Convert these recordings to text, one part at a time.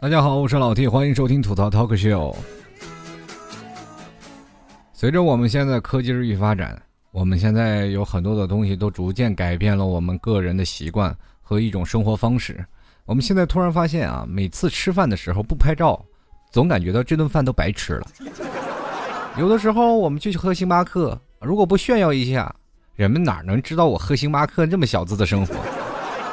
大家好，我是老 T，欢迎收听吐槽 Talk Show。随着我们现在科技日益发展，我们现在有很多的东西都逐渐改变了我们个人的习惯和一种生活方式。我们现在突然发现啊，每次吃饭的时候不拍照，总感觉到这顿饭都白吃了。有的时候我们去喝星巴克，如果不炫耀一下，人们哪能知道我喝星巴克这么小资的生活？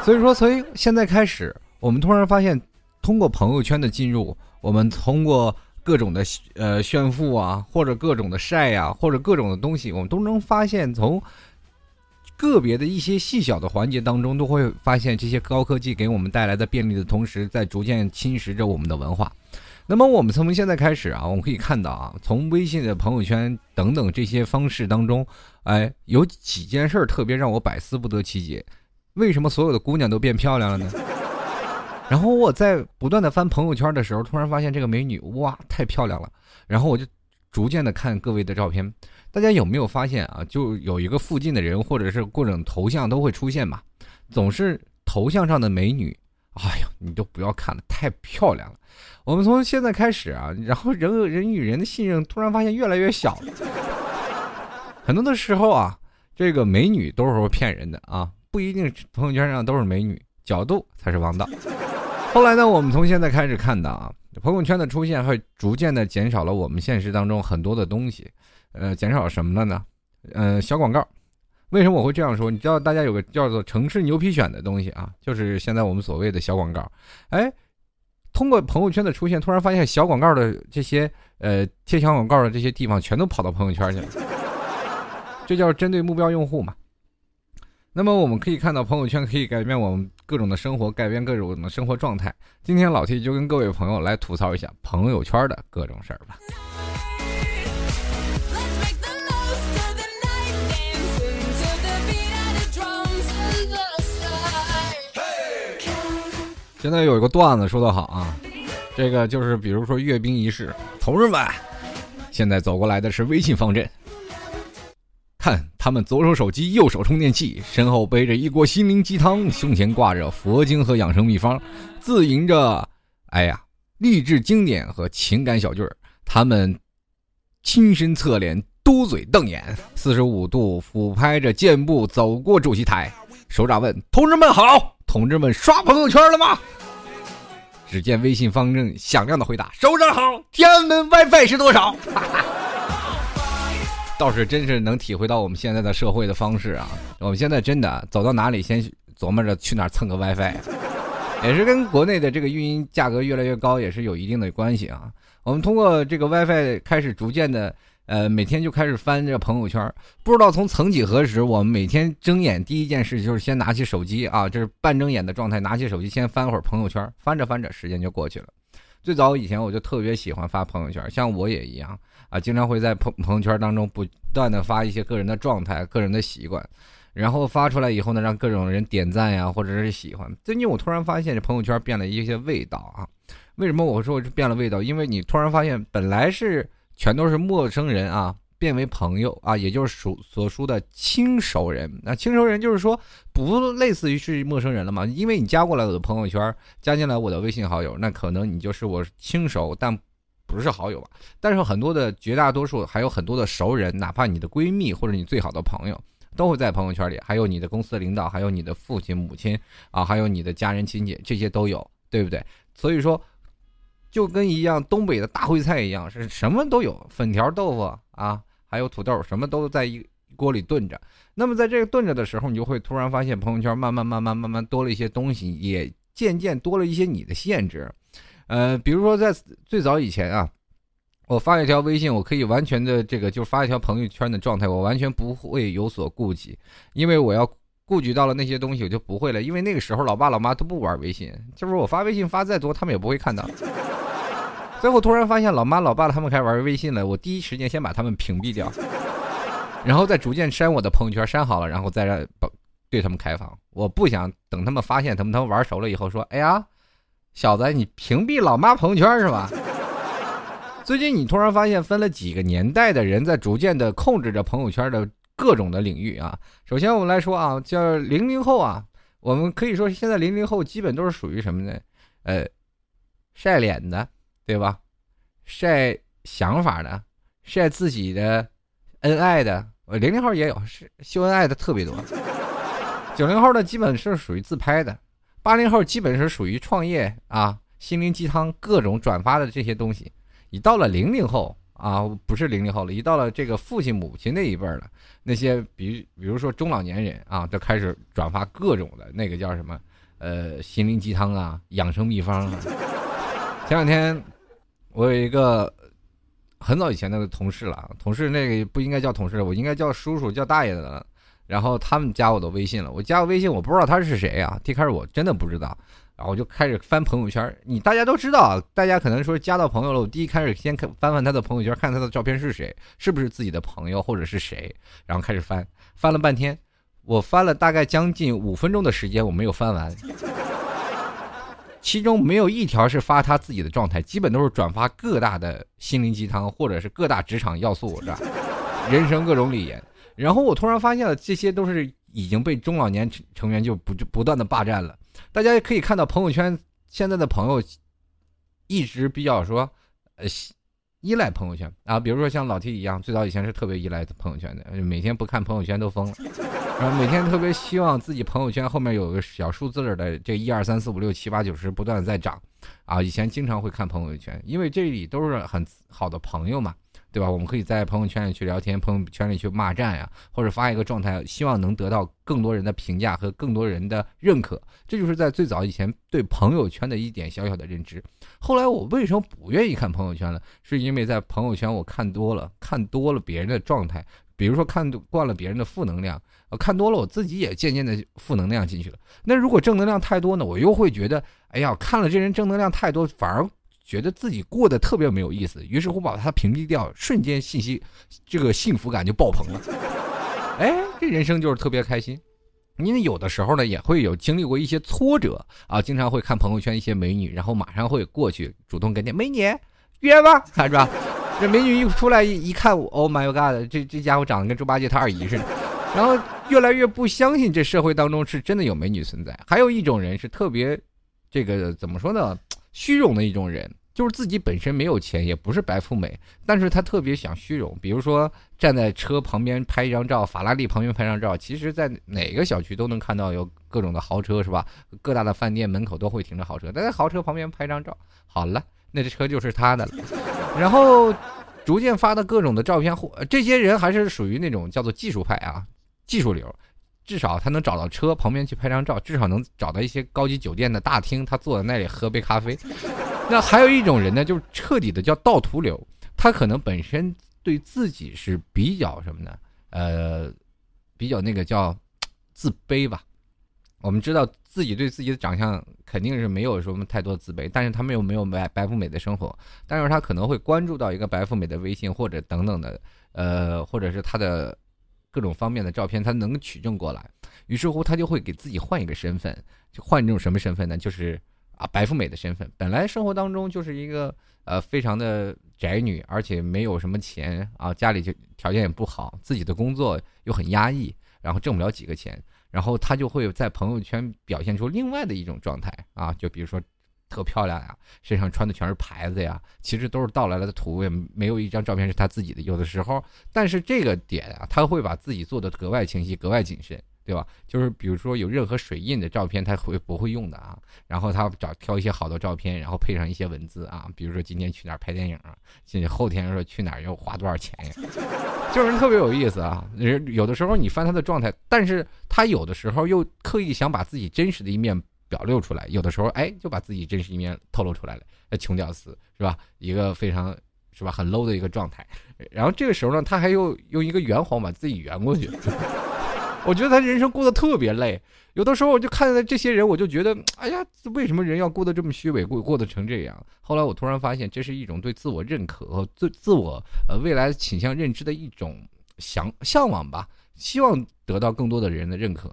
所以说，从现在开始，我们突然发现。通过朋友圈的进入，我们通过各种的呃炫富啊，或者各种的晒呀，或者各种的东西，我们都能发现，从个别的一些细小的环节当中，都会发现这些高科技给我们带来的便利的同时，在逐渐侵蚀着我们的文化。那么，我们从现在开始啊，我们可以看到啊，从微信的朋友圈等等这些方式当中，哎，有几件事特别让我百思不得其解：为什么所有的姑娘都变漂亮了呢？然后我在不断的翻朋友圈的时候，突然发现这个美女哇太漂亮了。然后我就逐渐的看各位的照片，大家有没有发现啊？就有一个附近的人或者是各种头像都会出现嘛，总是头像上的美女，哎呀，你都不要看了，太漂亮了。我们从现在开始啊，然后人人与人的信任突然发现越来越小了。很多的时候啊，这个美女都是骗人的啊，不一定朋友圈上都是美女，角度才是王道。后来呢，我们从现在开始看到啊，朋友圈的出现会逐渐的减少了我们现实当中很多的东西，呃，减少什么了呢？呃，小广告。为什么我会这样说？你知道大家有个叫做“城市牛皮癣”的东西啊，就是现在我们所谓的小广告。哎，通过朋友圈的出现，突然发现小广告的这些呃贴小广告的这些地方全都跑到朋友圈去了，这叫针对目标用户嘛。那么我们可以看到，朋友圈可以改变我们各种的生活，改变各种的生活状态。今天老 T 就跟各位朋友来吐槽一下朋友圈的各种事儿吧。现在有一个段子说得好啊，这个就是比如说阅兵仪式，同志们，现在走过来的是微信方阵。看他们左手手机，右手充电器，身后背着一锅心灵鸡汤，胸前挂着佛经和养生秘方，自吟着，哎呀，励志经典和情感小句儿。他们亲身侧脸，嘟嘴瞪眼，四十五度俯拍着箭步走过主席台。首长问：“同志们好，同志们刷朋友圈了吗？”只见微信方正响亮的回答：“首长好，天安门 WiFi 是多少？”哈 哈倒是真是能体会到我们现在的社会的方式啊！我们现在真的走到哪里，先琢磨着去哪蹭个 WiFi，也是跟国内的这个运营价格越来越高也是有一定的关系啊。我们通过这个 WiFi 开始逐渐的，呃，每天就开始翻这朋友圈，不知道从曾几何时，我们每天睁眼第一件事就是先拿起手机啊，这是半睁眼的状态，拿起手机先翻会儿朋友圈，翻着翻着时间就过去了。最早以前我就特别喜欢发朋友圈，像我也一样。啊，经常会在朋朋友圈当中不断的发一些个人的状态、个人的习惯，然后发出来以后呢，让各种人点赞呀，或者是喜欢。最近我突然发现这朋友圈变了一些味道啊！为什么我说变了味道？因为你突然发现本来是全都是陌生人啊，变为朋友啊，也就是所所说的亲熟人。那亲熟人就是说不类似于是陌生人了嘛？因为你加过来我的朋友圈，加进来我的微信好友，那可能你就是我亲熟，但。不是好友吧？但是很多的绝大多数还有很多的熟人，哪怕你的闺蜜或者你最好的朋友，都会在朋友圈里。还有你的公司领导，还有你的父亲母亲啊，还有你的家人亲戚，这些都有，对不对？所以说，就跟一样东北的大烩菜一样，是什么都有，粉条豆腐啊，还有土豆，什么都在一锅里炖着。那么在这个炖着的时候，你就会突然发现朋友圈慢慢慢慢慢慢多了一些东西，也渐渐多了一些你的限制。呃，比如说在最早以前啊，我发一条微信，我可以完全的这个就发一条朋友圈的状态，我完全不会有所顾忌，因为我要顾及到了那些东西，我就不会了。因为那个时候老爸老妈都不玩微信，就是我发微信发再多，他们也不会看到。最后突然发现老妈老爸他们开始玩微信了，我第一时间先把他们屏蔽掉，然后再逐渐删我的朋友圈，删好了，然后再让对他们开放。我不想等他们发现他们他们玩熟了以后说，哎呀。小子，你屏蔽老妈朋友圈是吧？最近你突然发现分了几个年代的人在逐渐的控制着朋友圈的各种的领域啊。首先我们来说啊，叫零零后啊，我们可以说现在零零后基本都是属于什么呢？呃，晒脸的，对吧？晒想法的，晒自己的恩爱的。零零后也有，是秀恩爱的特别多。九零后的基本是属于自拍的，八零后基本是属于创业啊、心灵鸡汤各种转发的这些东西。你到了零零后啊，不是零零后了，一到了这个父亲母亲那一辈了，那些比比如说中老年人啊，就开始转发各种的那个叫什么呃心灵鸡汤啊、养生秘方啊。前两天我有一个。很早以前的同事了，同事那个不应该叫同事，我应该叫叔叔叫大爷的了。然后他们加我的微信了，我加我微信，我不知道他是谁啊。一开始我真的不知道，然后我就开始翻朋友圈。你大家都知道，大家可能说加到朋友了，我第一开始先看翻翻他的朋友圈，看他的照片是谁，是不是自己的朋友或者是谁，然后开始翻，翻了半天，我翻了大概将近五分钟的时间，我没有翻完。其中没有一条是发他自己的状态，基本都是转发各大的心灵鸡汤，或者是各大职场要素，是吧？人生各种理言。然后我突然发现了，这些都是已经被中老年成成员就不就不断的霸占了。大家可以看到朋友圈现在的朋友，一直比较说，呃。依赖朋友圈啊，比如说像老 T 一样，最早以前是特别依赖朋友圈的，每天不看朋友圈都疯了，然后每天特别希望自己朋友圈后面有个小数字的这一二三四五六七八九十不断的在涨，啊，以前经常会看朋友圈，因为这里都是很好的朋友嘛。对吧？我们可以在朋友圈里去聊天，朋友圈里去骂战呀，或者发一个状态，希望能得到更多人的评价和更多人的认可。这就是在最早以前对朋友圈的一点小小的认知。后来我为什么不愿意看朋友圈了？是因为在朋友圈我看多了，看多了别人的状态，比如说看惯了别人的负能量，看多了我自己也渐渐的负能量进去了。那如果正能量太多呢？我又会觉得，哎呀，看了这人正能量太多，反而。觉得自己过得特别没有意思，于是乎把他屏蔽掉，瞬间信息这个幸福感就爆棚了。哎，这人生就是特别开心。因为有的时候呢，也会有经历过一些挫折啊，经常会看朋友圈一些美女，然后马上会过去主动跟你美女约吧，是吧？这美女一出来一看，Oh my god，这这家伙长得跟猪八戒他二姨似的，然后越来越不相信这社会当中是真的有美女存在。还有一种人是特别这个怎么说呢？虚荣的一种人，就是自己本身没有钱，也不是白富美，但是他特别想虚荣。比如说站在车旁边拍一张照，法拉利旁边拍张照，其实在哪个小区都能看到有各种的豪车，是吧？各大的饭店门口都会停着豪车，但在豪车旁边拍张照，好了，那这车就是他的了。然后逐渐发的各种的照片，或这些人还是属于那种叫做技术派啊，技术流。至少他能找到车旁边去拍张照，至少能找到一些高级酒店的大厅，他坐在那里喝杯咖啡。那还有一种人呢，就是彻底的叫盗图流，他可能本身对自己是比较什么呢？呃，比较那个叫自卑吧。我们知道自己对自己的长相肯定是没有什么太多自卑，但是他们又没有白白富美的生活，但是他可能会关注到一个白富美的微信或者等等的，呃，或者是他的。各种方面的照片，他能取证过来，于是乎他就会给自己换一个身份，就换这种什么身份呢？就是啊，白富美的身份。本来生活当中就是一个呃非常的宅女，而且没有什么钱啊，家里就条件也不好，自己的工作又很压抑，然后挣不了几个钱，然后他就会在朋友圈表现出另外的一种状态啊，就比如说。特漂亮呀，身上穿的全是牌子呀，其实都是盗来的图，也没有一张照片是他自己的。有的时候，但是这个点啊，他会把自己做的格外清晰、格外谨慎，对吧？就是比如说有任何水印的照片，他会不会用的啊？然后他找挑一些好的照片，然后配上一些文字啊，比如说今天去哪儿拍电影啊，后天说去哪儿要花多少钱呀？就是特别有意思啊。有的时候你翻他的状态，但是他有的时候又刻意想把自己真实的一面。表露出来，有的时候哎，就把自己真实一面透露出来了。穷屌丝是吧？一个非常是吧很 low 的一个状态。然后这个时候呢，他还又用一个圆谎把自己圆过去。我觉得他人生过得特别累。有的时候我就看到这些人，我就觉得哎呀，为什么人要过得这么虚伪，过过得成这样？后来我突然发现，这是一种对自我认可和自自我呃未来倾向认知的一种向向往吧，希望得到更多的人的认可。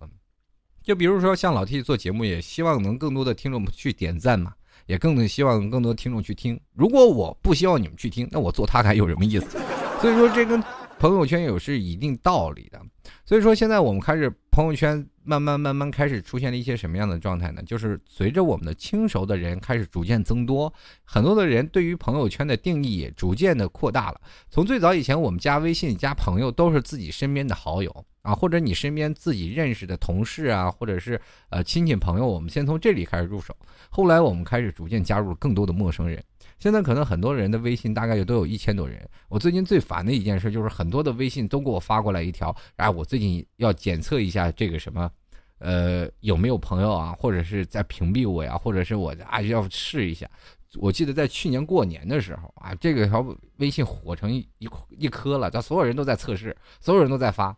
就比如说像老 T 做节目，也希望能更多的听众去点赞嘛，也更希望更多听众去听。如果我不希望你们去听，那我做它还有什么意思？所以说这跟朋友圈有是一定道理的。所以说现在我们开始朋友圈慢慢慢慢开始出现了一些什么样的状态呢？就是随着我们的轻熟的人开始逐渐增多，很多的人对于朋友圈的定义也逐渐的扩大了。从最早以前，我们加微信加朋友都是自己身边的好友啊，或者你身边自己认识的同事啊，或者是呃亲戚朋友，我们先从这里开始入手。后来我们开始逐渐加入更多的陌生人。现在可能很多人的微信大概也都有一千多人。我最近最烦的一件事就是很多的微信都给我发过来一条，哎，我最近要检测一下这个什么，呃，有没有朋友啊，或者是在屏蔽我呀，或者是我啊要试一下。我记得在去年过年的时候啊，这个条微信火成一一颗了，这所有人都在测试，所有人都在发。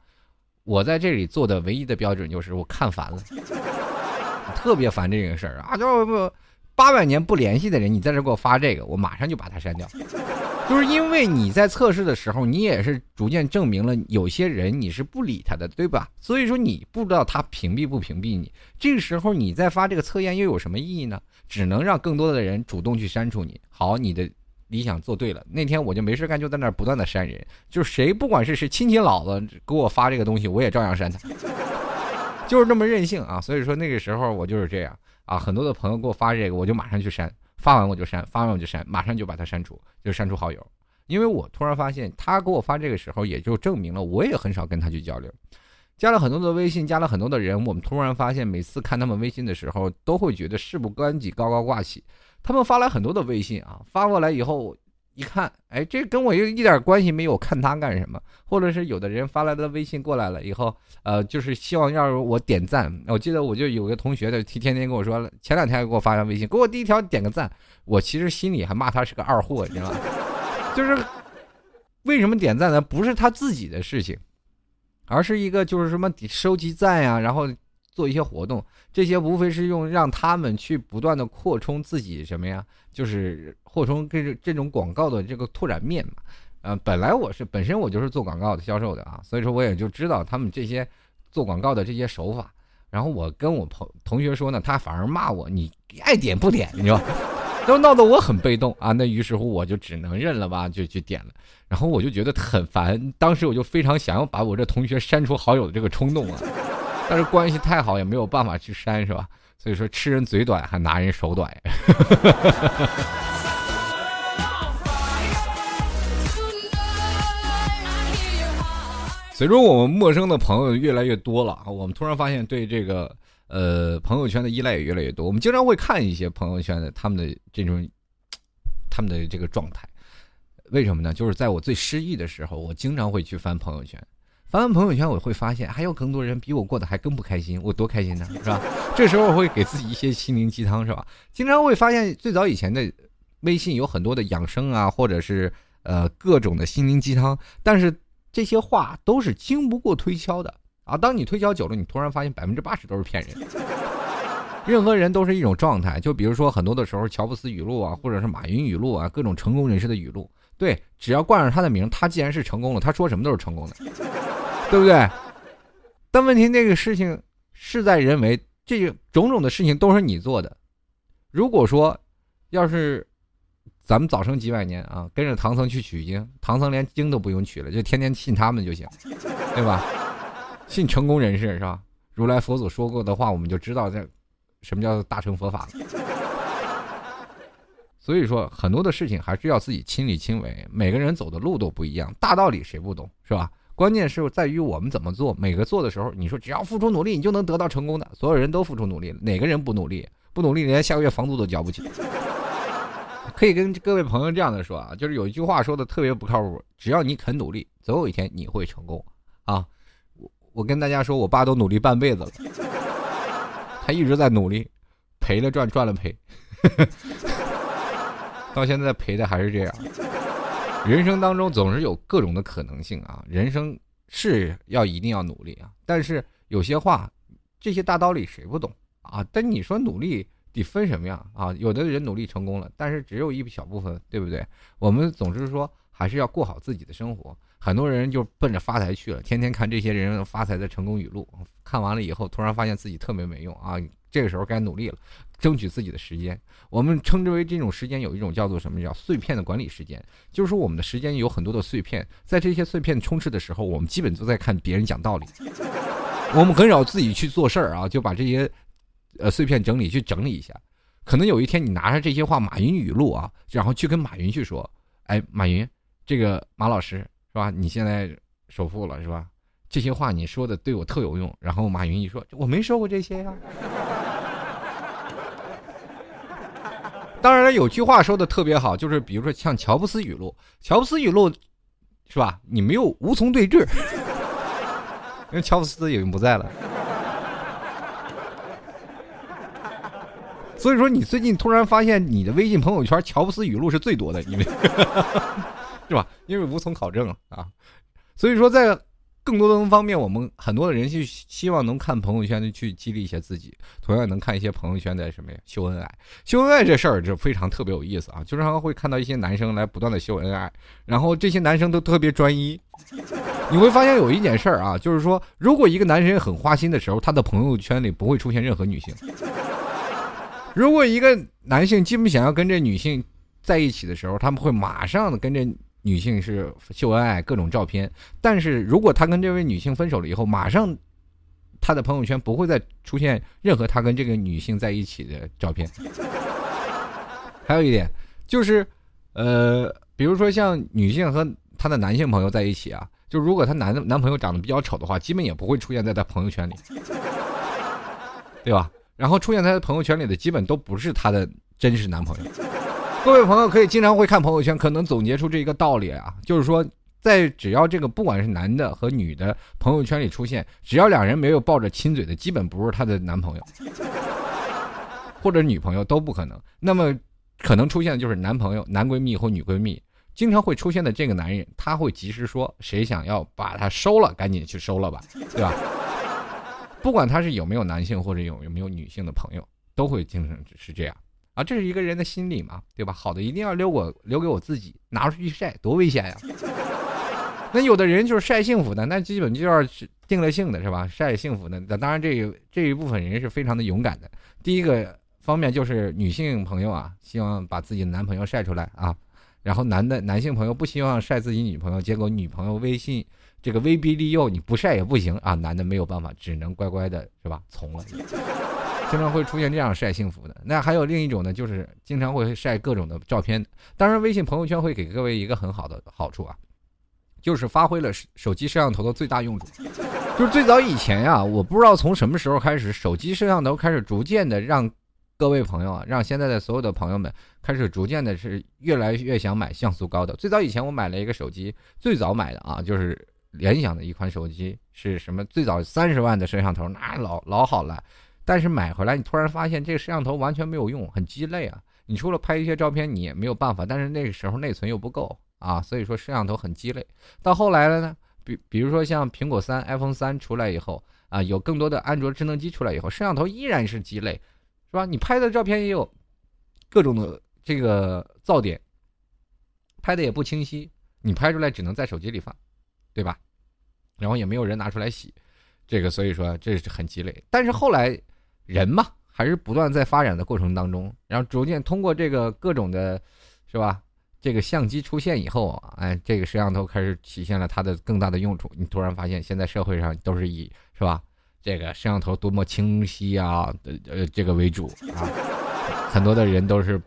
我在这里做的唯一的标准就是我看烦了，特别烦这个事儿啊，就不。八百年不联系的人，你在这给我发这个，我马上就把他删掉。就是因为你在测试的时候，你也是逐渐证明了有些人你是不理他的，对吧？所以说你不知道他屏蔽不屏蔽你。这个时候你再发这个测验又有什么意义呢？只能让更多的人主动去删除你。好，你的理想做对了。那天我就没事干，就在那儿不断的删人，就是谁不管是谁亲戚老子给我发这个东西，我也照样删他，就是这么任性啊。所以说那个时候我就是这样。啊，很多的朋友给我发这个，我就马上去删，发完我就删，发完我就删，马上就把他删除，就删除好友。因为我突然发现，他给我发这个时候，也就证明了我也很少跟他去交流。加了很多的微信，加了很多的人，我们突然发现，每次看他们微信的时候，都会觉得事不关己高高挂起。他们发来很多的微信啊，发过来以后。一看，哎，这跟我又一点关系没有，看他干什么？或者是有的人发来的微信过来了以后，呃，就是希望要我点赞。我记得我就有个同学的，天天跟我说，前两天还给我发条微信，给我第一条点个赞。我其实心里还骂他是个二货，你知道吗？就是为什么点赞呢？不是他自己的事情，而是一个就是什么收集赞呀，然后做一些活动，这些无非是用让他们去不断的扩充自己什么呀？就是扩充这这种广告的这个拓展面嘛，呃，本来我是本身我就是做广告的销售的啊，所以说我也就知道他们这些做广告的这些手法。然后我跟我朋同学说呢，他反而骂我，你爱点不点，你知道，都闹得我很被动啊。那于是乎我就只能认了吧，就去点了。然后我就觉得很烦，当时我就非常想要把我这同学删除好友的这个冲动啊，但是关系太好也没有办法去删，是吧？所以说，吃人嘴短，还拿人手短。随着我们陌生的朋友越来越多了啊，我们突然发现对这个呃朋友圈的依赖也越来越多。我们经常会看一些朋友圈的他们的这种他们的这个状态，为什么呢？就是在我最失意的时候，我经常会去翻朋友圈。翻完朋友圈，我会发现还有更多人比我过得还更不开心，我多开心呢，是吧？这时候我会给自己一些心灵鸡汤，是吧？经常会发现，最早以前的微信有很多的养生啊，或者是呃各种的心灵鸡汤，但是这些话都是经不过推敲的啊。当你推敲久了，你突然发现百分之八十都是骗人。任何人都是一种状态，就比如说很多的时候，乔布斯语录啊，或者是马云语录啊，各种成功人士的语录，对，只要冠上他的名，他既然是成功了，他说什么都是成功的。对不对？但问题那个事情事在人为，这种种的事情都是你做的。如果说要是咱们早生几百年啊，跟着唐僧去取经，唐僧连经都不用取了，就天天信他们就行，对吧？信成功人士是吧？如来佛祖说过的话，我们就知道这什么叫大乘佛法了。所以说，很多的事情还是要自己亲力亲为。每个人走的路都不一样，大道理谁不懂是吧？关键是在于我们怎么做。每个做的时候，你说只要付出努力，你就能得到成功的。所有人都付出努力了，哪个人不努力？不努力，连下个月房租都交不起。可以跟各位朋友这样的说啊，就是有一句话说的特别不靠谱：只要你肯努力，总有一天你会成功。啊，我我跟大家说，我爸都努力半辈子了，他一直在努力，赔了赚，赚了赔，到现在赔的还是这样。人生当中总是有各种的可能性啊，人生是要一定要努力啊，但是有些话，这些大道理谁不懂啊？但你说努力得分什么样啊？有的人努力成功了，但是只有一小部分，对不对？我们总是说还是要过好自己的生活。很多人就奔着发财去了，天天看这些人发财的成功语录，看完了以后，突然发现自己特别没用啊！这个时候该努力了，争取自己的时间。我们称之为这种时间有一种叫做什么叫碎片的管理时间，就是说我们的时间有很多的碎片，在这些碎片充斥的时候，我们基本都在看别人讲道理，我们很少自己去做事儿啊，就把这些呃碎片整理去整理一下。可能有一天你拿着这些话，马云语录啊，然后去跟马云去说：“哎，马云，这个马老师是吧？你现在首富了是吧？这些话你说的对我特有用。”然后马云一说：“我没说过这些呀。”当然了，有句话说的特别好，就是比如说像乔布斯语录，乔布斯语录，是吧？你没有无从对峙，因为乔布斯已经不在了。所以说，你最近突然发现你的微信朋友圈乔布斯语录是最多的，因为 是吧？因为无从考证啊。所以说，在。更多的方面，我们很多的人去希望能看朋友圈的去激励一下自己，同样能看一些朋友圈的什么呀秀恩爱。秀恩爱这事儿就非常特别有意思啊，经常会看到一些男生来不断的秀恩爱，然后这些男生都特别专一。你会发现有一件事儿啊，就是说如果一个男生很花心的时候，他的朋友圈里不会出现任何女性；如果一个男性基本想要跟这女性在一起的时候，他们会马上跟着。女性是秀恩爱各种照片，但是如果他跟这位女性分手了以后，马上他的朋友圈不会再出现任何他跟这个女性在一起的照片。还有一点就是，呃，比如说像女性和她的男性朋友在一起啊，就如果她男男朋友长得比较丑的话，基本也不会出现在她朋友圈里，对吧？然后出现在她朋友圈里的，基本都不是她的真实男朋友。各位朋友可以经常会看朋友圈，可能总结出这一个道理啊，就是说，在只要这个不管是男的和女的朋友圈里出现，只要两人没有抱着亲嘴的，基本不是他的男朋友或者女朋友都不可能。那么可能出现的就是男朋友、男闺蜜或女闺蜜，经常会出现的这个男人，他会及时说谁想要把他收了，赶紧去收了吧，对吧？不管他是有没有男性或者有有没有女性的朋友，都会经常是这样。啊，这是一个人的心理嘛，对吧？好的一定要留我留给我自己，拿出去晒，多危险呀！那有的人就是晒幸福的，那基本就要定了性的是吧？晒幸福的，那当然这这一部分人是非常的勇敢的。第一个方面就是女性朋友啊，希望把自己的男朋友晒出来啊，然后男的男性朋友不希望晒自己女朋友，结果女朋友微信这个威逼利诱你不晒也不行啊，男的没有办法，只能乖乖的是吧？从了。经常会出现这样晒幸福的，那还有另一种呢，就是经常会晒各种的照片。当然，微信朋友圈会给各位一个很好的好处啊，就是发挥了手机摄像头的最大用处。就是最早以前呀，我不知道从什么时候开始，手机摄像头开始逐渐的让各位朋友啊，让现在的所有的朋友们开始逐渐的是越来越想买像素高的。最早以前我买了一个手机，最早买的啊，就是联想的一款手机，是什么？最早三十万的摄像头，那老老好了。但是买回来，你突然发现这个摄像头完全没有用，很鸡肋啊！你除了拍一些照片，你也没有办法。但是那个时候内存又不够啊，所以说摄像头很鸡肋。到后来了呢，比比如说像苹果三、iPhone 三出来以后啊，有更多的安卓智能机出来以后，摄像头依然是鸡肋，是吧？你拍的照片也有各种的这个噪点，拍的也不清晰，你拍出来只能在手机里放，对吧？然后也没有人拿出来洗，这个所以说这是很鸡肋。但是后来。人嘛，还是不断在发展的过程当中，然后逐渐通过这个各种的，是吧？这个相机出现以后，哎，这个摄像头开始体现了它的更大的用处。你突然发现，现在社会上都是以是吧？这个摄像头多么清晰啊，呃，这个为主啊，很多的人都是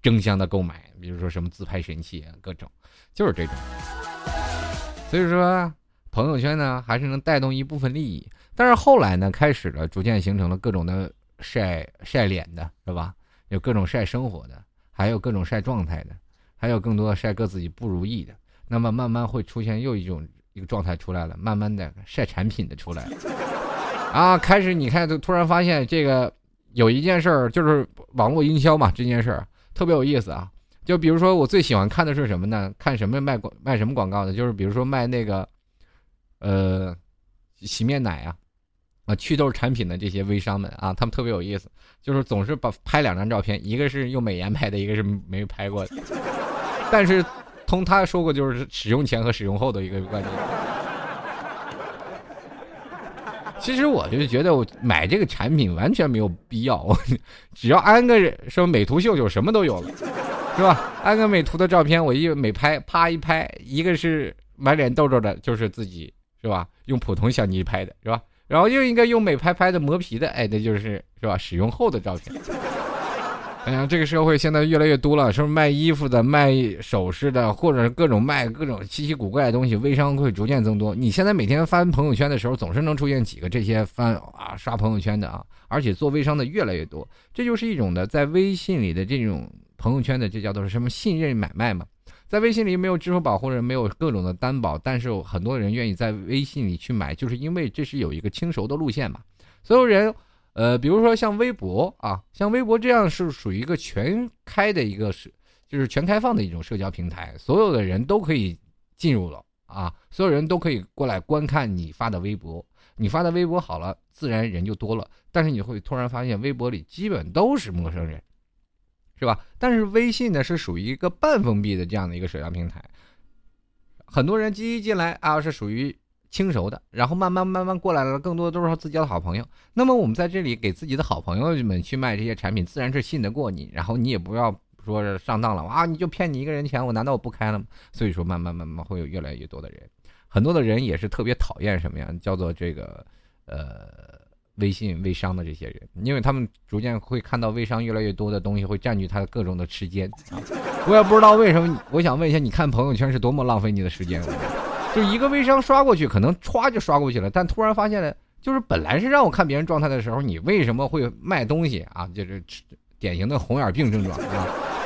争相的购买，比如说什么自拍神器啊，各种，就是这种。所以说，朋友圈呢，还是能带动一部分利益。但是后来呢，开始了，逐渐形成了各种的晒晒脸的，是吧？有各种晒生活的，还有各种晒状态的，还有更多晒各自己不如意的。那么慢慢会出现又一种一个状态出来了，慢慢的晒产品的出来了。啊，开始你看，就突然发现这个有一件事儿，就是网络营销嘛，这件事儿特别有意思啊。就比如说我最喜欢看的是什么呢？看什么卖广卖什么广告的？就是比如说卖那个，呃，洗面奶啊。祛痘产品的这些微商们啊，他们特别有意思，就是总是把拍两张照片，一个是用美颜拍的，一个是没拍过的。但是，通他说过，就是使用前和使用后的一个观点。其实我就觉得，我买这个产品完全没有必要，我只要安个什么美图秀秀，什么都有了，是吧？安个美图的照片，我一美拍，啪一拍，一个是满脸痘痘的，就是自己，是吧？用普通相机拍的，是吧？然后又应该用美拍拍的磨皮的，哎，那就是是吧？使用后的照片。哎呀，这个社会现在越来越多了，是不是卖衣服的、卖首饰的，或者各种卖各种稀奇古怪的东西，微商会逐渐增多。你现在每天翻朋友圈的时候，总是能出现几个这些翻啊刷朋友圈的啊，而且做微商的越来越多，这就是一种的在微信里的这种朋友圈的，这叫做什么信任买卖嘛？在微信里没有支付宝或者没有各种的担保，但是很多人愿意在微信里去买，就是因为这是有一个轻熟的路线嘛，所有人。呃，比如说像微博啊，像微博这样是属于一个全开的一个是，就是全开放的一种社交平台，所有的人都可以进入了啊，所有人都可以过来观看你发的微博，你发的微博好了，自然人就多了。但是你会突然发现，微博里基本都是陌生人，是吧？但是微信呢，是属于一个半封闭的这样的一个社交平台，很多人积极进来啊，是属于。轻熟的，然后慢慢慢慢过来了，更多的都是自己的好朋友。那么我们在这里给自己的好朋友们去卖这些产品，自然是信得过你，然后你也不要说是上当了啊，你就骗你一个人钱，我难道我不开了吗？所以说慢慢慢慢会有越来越多的人，很多的人也是特别讨厌什么呀？叫做这个呃微信微商的这些人，因为他们逐渐会看到微商越来越多的东西会占据他的各种的时间。我也不知道为什么，我想问一下，你看朋友圈是多么浪费你的时间？就一个微商刷过去，可能歘就刷过去了，但突然发现了，就是本来是让我看别人状态的时候，你为什么会卖东西啊？就是典型的红眼病症状。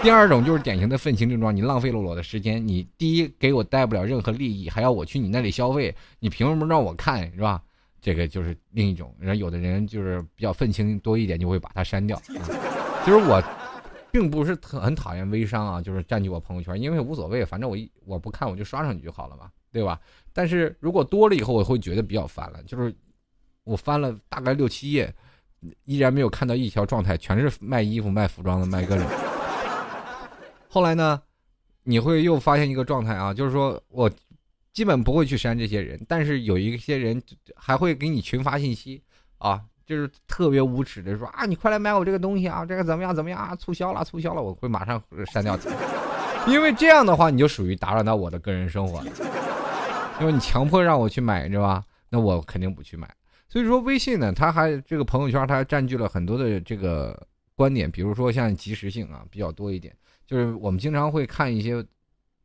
第二种就是典型的愤青症状，你浪费了我的时间，你第一给我带不了任何利益，还要我去你那里消费，你凭什么让我看是吧？这个就是另一种。然后有的人就是比较愤青多一点，就会把它删掉。就是我，并不是很讨厌微商啊，就是占据我朋友圈，因为无所谓，反正我一我不看我就刷上去就好了嘛。对吧？但是如果多了以后，我会觉得比较烦了。就是我翻了大概六七页，依然没有看到一条状态，全是卖衣服、卖服装的，卖各种。后来呢，你会又发现一个状态啊，就是说我基本不会去删这些人，但是有一些人还会给你群发信息啊，就是特别无耻的说啊，你快来买我这个东西啊，这个怎么样怎么样啊，促销了促销了，我会马上删掉，因为这样的话你就属于打扰到我的个人生活了。因为你强迫让我去买，是吧？那我肯定不去买。所以说，微信呢，它还这个朋友圈，它占据了很多的这个观点，比如说像及时性啊比较多一点，就是我们经常会看一些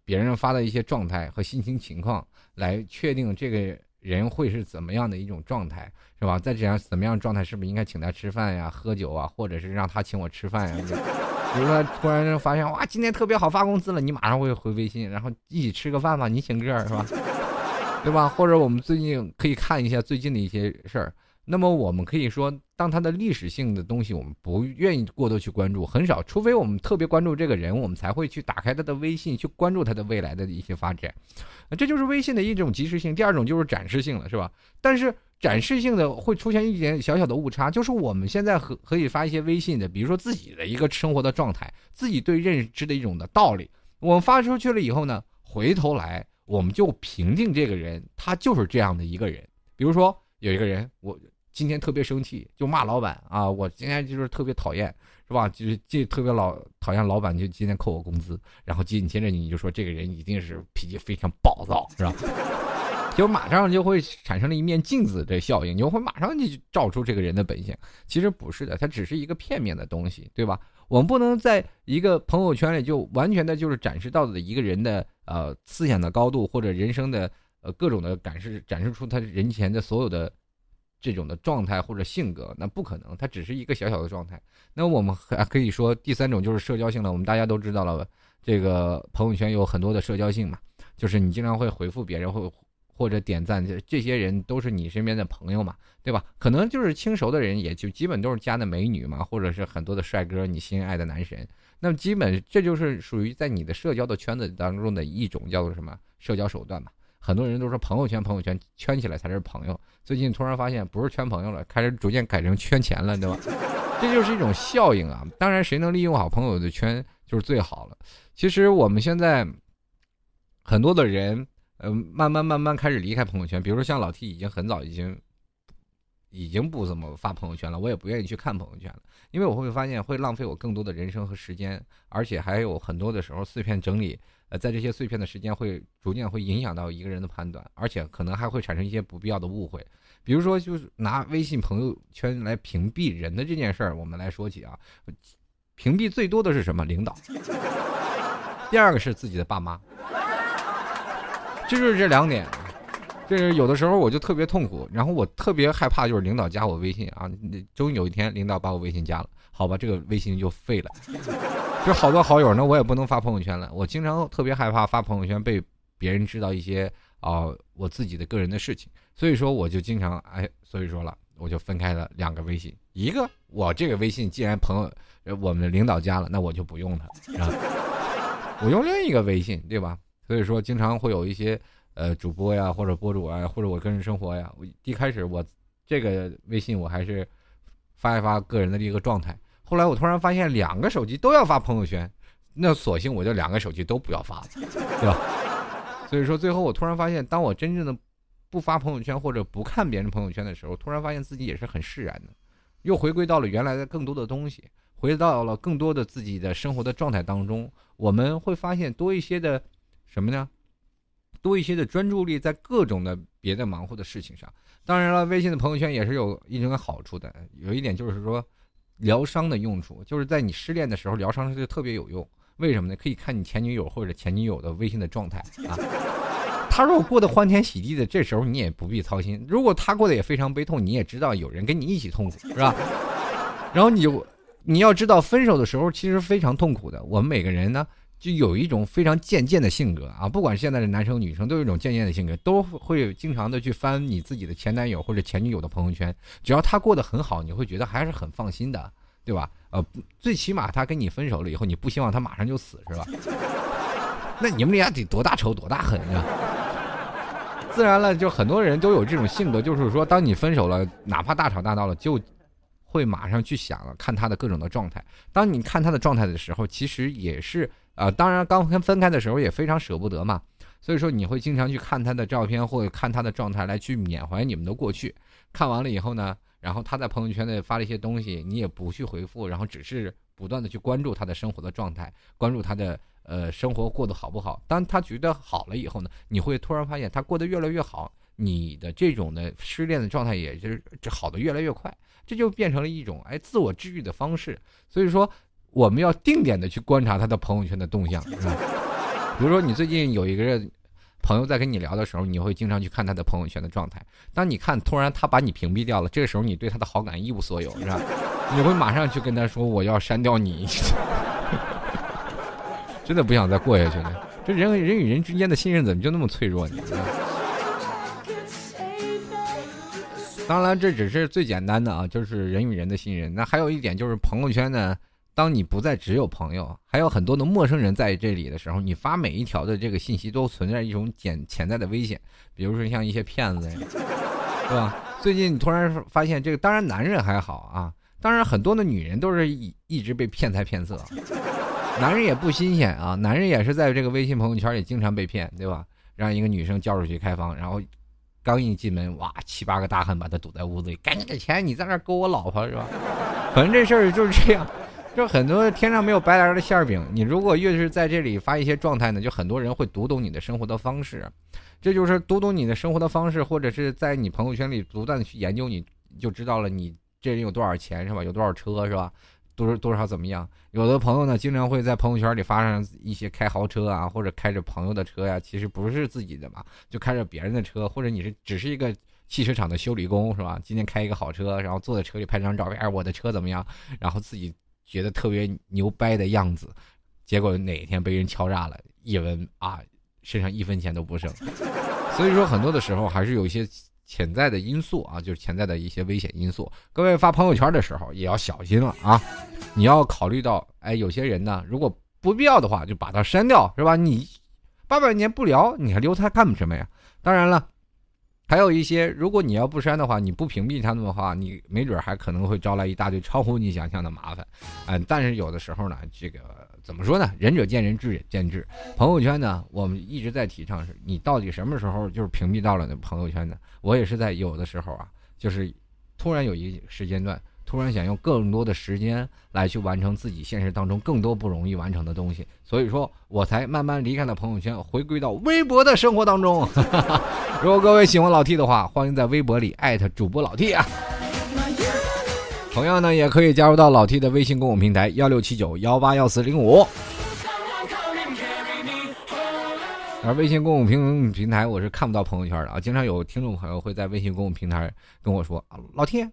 别人发的一些状态和心情情况，来确定这个人会是怎么样的一种状态，是吧？在这样怎么样状态，是不是应该请他吃饭呀、喝酒啊，或者是让他请我吃饭呀？比如说突然发现哇，今天特别好发工资了，你马上会回微信，然后一起吃个饭吧，你请客是吧？对吧？或者我们最近可以看一下最近的一些事儿。那么我们可以说，当它的历史性的东西，我们不愿意过多去关注，很少，除非我们特别关注这个人，我们才会去打开他的微信，去关注他的未来的一些发展。这就是微信的一种及时性。第二种就是展示性了，是吧？但是展示性的会出现一点小小的误差，就是我们现在可可以发一些微信的，比如说自己的一个生活的状态，自己对认知的一种的道理，我们发出去了以后呢，回头来。我们就评定这个人，他就是这样的一个人。比如说，有一个人，我今天特别生气，就骂老板啊，我今天就是特别讨厌，是吧？就是这特别老讨厌老板，就今天扣我工资，然后紧接着你就说这个人一定是脾气非常暴躁，是吧？就马上就会产生了一面镜子的效应，你会马上就照出这个人的本性。其实不是的，它只是一个片面的东西，对吧？我们不能在一个朋友圈里就完全的就是展示到的一个人的呃思想的高度或者人生的呃各种的展示展示出他人前的所有的这种的状态或者性格，那不可能，它只是一个小小的状态。那我们还可以说第三种就是社交性的，我们大家都知道了，这个朋友圈有很多的社交性嘛，就是你经常会回复别人或。或者点赞，这这些人都是你身边的朋友嘛，对吧？可能就是轻熟的人，也就基本都是加的美女嘛，或者是很多的帅哥，你心爱的男神。那么基本这就是属于在你的社交的圈子当中的一种叫做什么社交手段嘛。很多人都说朋友圈朋友圈圈起来才是朋友，最近突然发现不是圈朋友了，开始逐渐改成圈钱了，对吧？这就是一种效应啊。当然，谁能利用好朋友的圈就是最好了。其实我们现在很多的人。嗯，慢慢慢慢开始离开朋友圈，比如说像老 T 已经很早已经已经不怎么发朋友圈了，我也不愿意去看朋友圈了，因为我会发现会浪费我更多的人生和时间，而且还有很多的时候碎片整理，呃，在这些碎片的时间会逐渐会影响到一个人的判断，而且可能还会产生一些不必要的误会。比如说，就是拿微信朋友圈来屏蔽人的这件事儿，我们来说起啊，屏蔽最多的是什么？领导。第二个是自己的爸妈，就是这两点。就是有的时候我就特别痛苦，然后我特别害怕，就是领导加我微信啊，终于有一天领导把我微信加了，好吧，这个微信就废了。就好多好友呢，我也不能发朋友圈了。我经常特别害怕发朋友圈被别人知道一些啊我自己的个人的事情，所以说我就经常哎，所以说了，我就分开了两个微信，一个我这个微信既然朋友我们的领导加了，那我就不用它，啊，我用另一个微信，对吧？所以说经常会有一些。呃，主播呀，或者博主啊，或者我个人生活呀，我一开始我这个微信我还是发一发个人的一个状态。后来我突然发现两个手机都要发朋友圈，那索性我就两个手机都不要发了，对吧？所以说最后我突然发现，当我真正的不发朋友圈或者不看别人朋友圈的时候，突然发现自己也是很释然的，又回归到了原来的更多的东西，回到了更多的自己的生活的状态当中。我们会发现多一些的什么呢？多一些的专注力在各种的别的忙活的事情上。当然了，微信的朋友圈也是有一种好处的。有一点就是说，疗伤的用处，就是在你失恋的时候疗伤是特别有用。为什么呢？可以看你前女友或者前女友的微信的状态啊。他如果过得欢天喜地的，这时候你也不必操心；如果他过得也非常悲痛，你也知道有人跟你一起痛苦，是吧？然后你就你要知道，分手的时候其实非常痛苦的。我们每个人呢。就有一种非常贱贱的性格啊，不管现在的男生女生，都有一种贱贱的性格，都会经常的去翻你自己的前男友或者前女友的朋友圈，只要他过得很好，你会觉得还是很放心的，对吧？呃，最起码他跟你分手了以后，你不希望他马上就死，是吧？那你们俩得多大仇多大恨啊？自然了，就很多人都有这种性格，就是说，当你分手了，哪怕大吵大闹了，就会马上去想了看他的各种的状态。当你看他的状态的时候，其实也是。啊，当然，刚分分开的时候也非常舍不得嘛，所以说你会经常去看他的照片或者看他的状态来去缅怀你们的过去。看完了以后呢，然后他在朋友圈内发了一些东西，你也不去回复，然后只是不断的去关注他的生活的状态，关注他的呃生活过得好不好。当他觉得好了以后呢，你会突然发现他过得越来越好，你的这种的失恋的状态也就是好的越来越快，这就变成了一种哎自我治愈的方式。所以说。我们要定点的去观察他的朋友圈的动向，是 吧？比如说，你最近有一个人朋友在跟你聊的时候，你会经常去看他的朋友圈的状态。当你看突然他把你屏蔽掉了，这个时候你对他的好感一无所有，是吧？你会马上去跟他说：“我要删掉你。”真的不想再过下去了。这人和人与人之间的信任怎么就那么脆弱呢？当然，这只是最简单的啊，就是人与人的信任。那还有一点就是朋友圈呢。当你不再只有朋友，还有很多的陌生人在这里的时候，你发每一条的这个信息都存在一种潜潜在的危险，比如说像一些骗子呀，对吧？最近你突然发现这个，当然男人还好啊，当然很多的女人都是一一直被骗财骗色，男人也不新鲜啊，男人也是在这个微信朋友圈里经常被骗，对吧？让一个女生叫出去开房，然后刚一进门，哇，七八个大汉把他堵在屋子里，赶紧给钱，你在那勾我老婆是吧？反正这事儿就是这样。就很多天上没有白来的馅儿饼，你如果越是在这里发一些状态呢，就很多人会读懂你的生活的方式，这就是读懂你的生活的方式，或者是在你朋友圈里不断的去研究，你就知道了你这人有多少钱是吧？有多少车是吧？多少多少怎么样？有的朋友呢，经常会在朋友圈里发上一些开豪车啊，或者开着朋友的车呀，其实不是自己的嘛，就开着别人的车，或者你是只是一个汽车厂的修理工是吧？今天开一个好车，然后坐在车里拍张照片，哎，我的车怎么样？然后自己。觉得特别牛掰的样子，结果哪天被人敲诈了，一闻啊，身上一分钱都不剩。所以说，很多的时候还是有一些潜在的因素啊，就是潜在的一些危险因素。各位发朋友圈的时候也要小心了啊！你要考虑到，哎，有些人呢，如果不必要的话，就把它删掉，是吧？你八百年不聊，你还留他干什么呀？当然了。还有一些，如果你要不删的话，你不屏蔽他们的话，你没准还可能会招来一大堆超乎你想象的麻烦。嗯，但是有的时候呢，这个怎么说呢？仁者见仁，智者见智。朋友圈呢，我们一直在提倡是，你到底什么时候就是屏蔽到了那朋友圈呢？我也是在有的时候啊，就是突然有一时间段，突然想用更多的时间来去完成自己现实当中更多不容易完成的东西，所以说我才慢慢离开了朋友圈，回归到微博的生活当中。如果各位喜欢老 T 的话，欢迎在微博里艾特主播老 T 啊。同样呢，也可以加入到老 T 的微信公众平台幺六七九幺八幺四零五。而微信公众平平台我是看不到朋友圈的啊，经常有听众朋友会在微信公众平台跟我说：“啊老 T，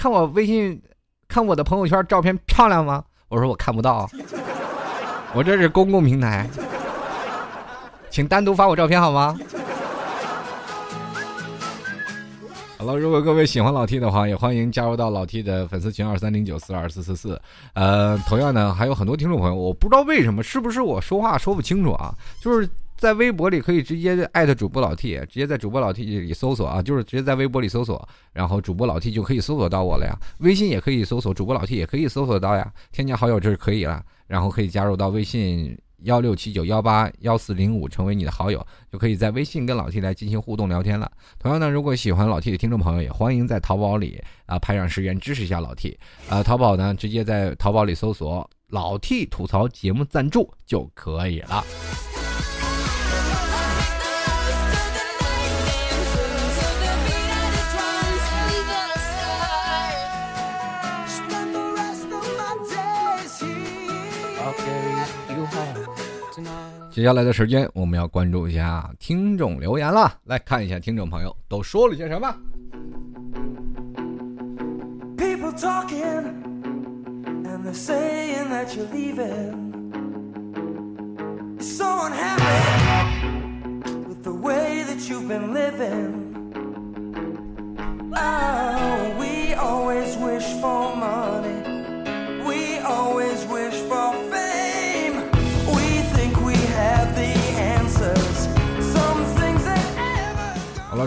看我微信，看我的朋友圈照片漂亮吗？”我说我看不到，我这是公共平台，请单独发我照片好吗？好了，如果各位喜欢老 T 的话，也欢迎加入到老 T 的粉丝群二三零九四二四四四。呃，同样呢，还有很多听众朋友，我不知道为什么，是不是我说话说不清楚啊？就是在微博里可以直接艾特主播老 T，直接在主播老 T 里搜索啊，就是直接在微博里搜索，然后主播老 T 就可以搜索到我了呀。微信也可以搜索主播老 T，也可以搜索到呀。添加好友就是可以了，然后可以加入到微信。幺六七九幺八幺四零五，成为你的好友，就可以在微信跟老 T 来进行互动聊天了。同样呢，如果喜欢老 T 的听众朋友，也欢迎在淘宝里啊拍上十元支持一下老 T。啊，淘宝呢直接在淘宝里搜索“老 T 吐槽节目赞助”就可以了。接下来的时间，我们要关注一下听众留言了。来看一下听众朋友都说了些什么。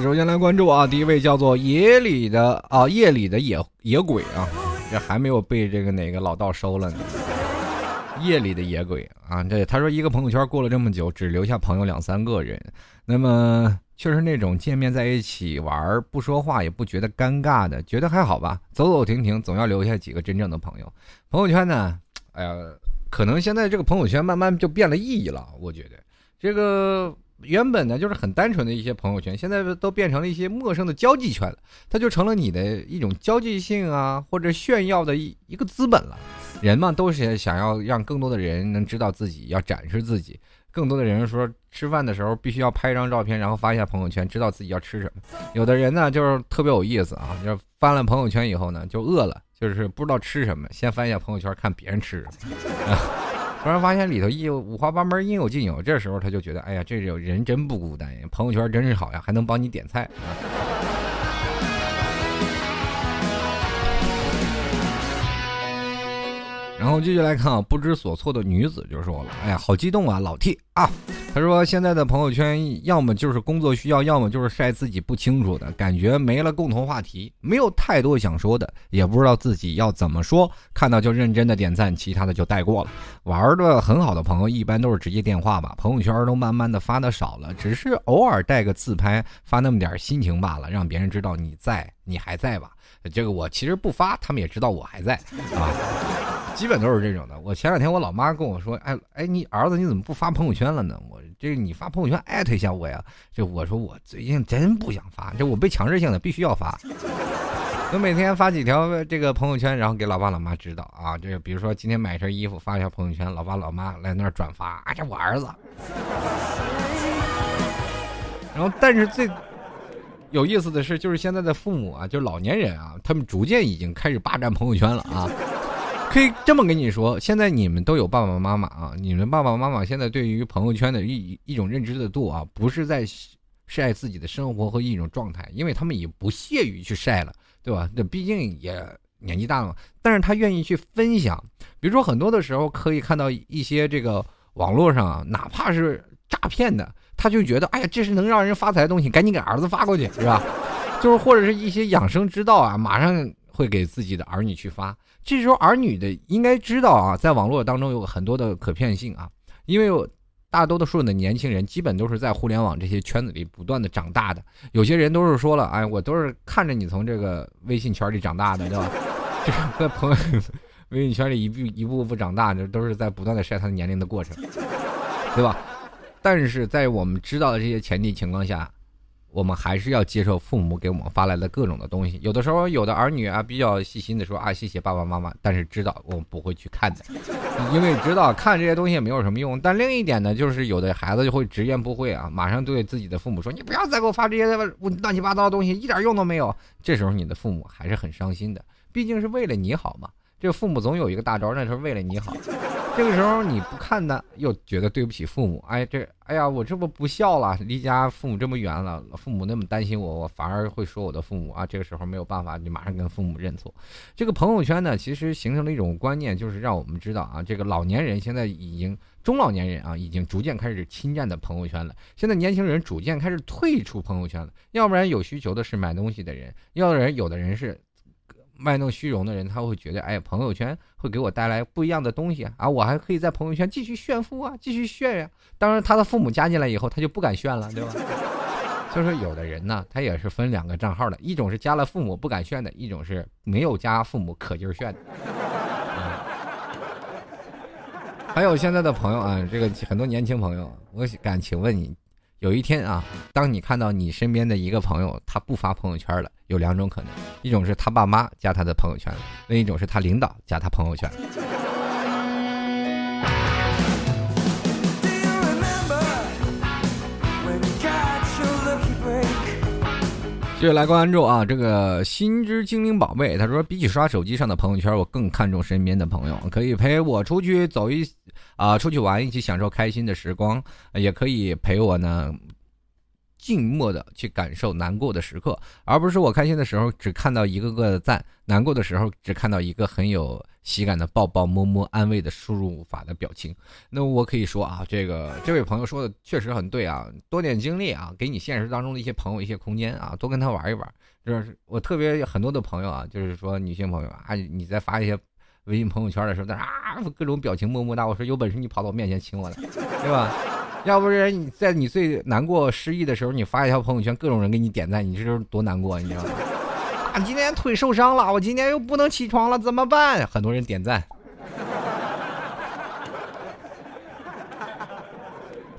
首先来关注啊，第一位叫做野里的啊，夜里的野野鬼啊，这还没有被这个哪个老道收了呢。夜里的野鬼啊，这他说一个朋友圈过了这么久，只留下朋友两三个人，那么确实那种见面在一起玩不说话也不觉得尴尬的，觉得还好吧，走走停停总要留下几个真正的朋友。朋友圈呢，哎呀，可能现在这个朋友圈慢慢就变了意义了，我觉得这个。原本呢就是很单纯的一些朋友圈，现在都变成了一些陌生的交际圈了，它就成了你的一种交际性啊或者炫耀的一一个资本了。人嘛都是想要让更多的人能知道自己，要展示自己。更多的人说吃饭的时候必须要拍一张照片，然后发一下朋友圈，知道自己要吃什么。有的人呢就是特别有意思啊，就是翻了朋友圈以后呢就饿了，就是不知道吃什么，先翻一下朋友圈看别人吃什么。突然发现里头一五花八门，应有尽有。这时候他就觉得，哎呀，这有人真不孤单呀，朋友圈真是好呀，还能帮你点菜啊。然后继续来看啊，不知所措的女子就说了：“哎呀，好激动啊，老 T 啊！”他说：“现在的朋友圈要么就是工作需要，要么就是晒自己不清楚的感觉，没了共同话题，没有太多想说的，也不知道自己要怎么说。看到就认真的点赞，其他的就带过了。玩的很好的朋友，一般都是直接电话吧，朋友圈都慢慢的发的少了，只是偶尔带个自拍，发那么点心情罢了，让别人知道你在，你还在吧。这个我其实不发，他们也知道我还在啊。”基本都是这种的。我前两天我老妈跟我说：“哎哎，你儿子你怎么不发朋友圈了呢？我这你发朋友圈艾特一下我呀。”就我说我最近真不想发，这我被强制性的必须要发。我每天发几条这个朋友圈，然后给老爸老妈知道啊。这个比如说今天买一身衣服发一条朋友圈，老爸老妈来那儿转发，啊，这我儿子。然后但是最有意思的是，就是现在的父母啊，就是老年人啊，他们逐渐已经开始霸占朋友圈了啊。可以这么跟你说，现在你们都有爸爸妈妈啊，你们爸爸妈妈现在对于朋友圈的一一种认知的度啊，不是在晒自己的生活和一种状态，因为他们也不屑于去晒了，对吧？这毕竟也年纪大了嘛。但是他愿意去分享，比如说很多的时候可以看到一些这个网络上啊，哪怕是诈骗的，他就觉得哎呀，这是能让人发财的东西，赶紧给儿子发过去，是吧？就是或者是一些养生之道啊，马上会给自己的儿女去发。这时候儿女的应该知道啊，在网络当中有很多的可骗性啊，因为大多数的年轻人基本都是在互联网这些圈子里不断的长大的。有些人都是说了，哎，我都是看着你从这个微信圈里长大的，对吧？就是在朋友微信圈里一步一步步长大，这都是在不断的晒他的年龄的过程，对吧？但是在我们知道的这些前提情况下。我们还是要接受父母给我们发来的各种的东西。有的时候，有的儿女啊比较细心的说啊，谢谢爸爸妈妈，但是知道我们不会去看的，因为知道看这些东西也没有什么用。但另一点呢，就是有的孩子就会直言不讳啊，马上对自己的父母说：“你不要再给我发这些乱七八糟的东西，一点用都没有。”这时候你的父母还是很伤心的，毕竟是为了你好嘛。这父母总有一个大招，那是为了你好。这个时候你不看呢，又觉得对不起父母。哎，这，哎呀，我这不不孝了，离家父母这么远了，父母那么担心我，我反而会说我的父母啊。这个时候没有办法，你马上跟父母认错。这个朋友圈呢，其实形成了一种观念，就是让我们知道啊，这个老年人现在已经中老年人啊，已经逐渐开始侵占的朋友圈了。现在年轻人逐渐开始退出朋友圈了，要不然有需求的是买东西的人，要不然有的人是。卖弄虚荣的人，他会觉得，哎，朋友圈会给我带来不一样的东西啊，我还可以在朋友圈继续炫富啊，继续炫呀。当然，他的父母加进来以后，他就不敢炫了，对吧？所以说，有的人呢，他也是分两个账号的，一种是加了父母不敢炫的，一种是没有加父母可劲儿炫的。还有现在的朋友啊，这个很多年轻朋友，我敢请问你。有一天啊，当你看到你身边的一个朋友他不发朋友圈了，有两种可能：一种是他爸妈加他的朋友圈，另一种是他领导加他朋友圈。接下来关注啊，这个心之精灵宝贝，他说比起刷手机上的朋友圈，我更看重身边的朋友，可以陪我出去走一。啊，出去玩，一起享受开心的时光，也可以陪我呢，静默的去感受难过的时刻，而不是我开心的时候只看到一个个的赞，难过的时候只看到一个很有喜感的抱抱、摸摸、安慰的输入法的表情。那我可以说啊，这个这位朋友说的确实很对啊，多点精力啊，给你现实当中的一些朋友一些空间啊，多跟他玩一玩。就是我特别很多的朋友啊，就是说女性朋友啊，你再发一些。微信朋友圈的时候，在啊各种表情么么哒。我说有本事你跑到我面前亲我来，对吧？要不然你在你最难过失意的时候，你发一条朋友圈，各种人给你点赞，你这是多难过，你知道吗？啊，今天腿受伤了，我今天又不能起床了，怎么办？很多人点赞。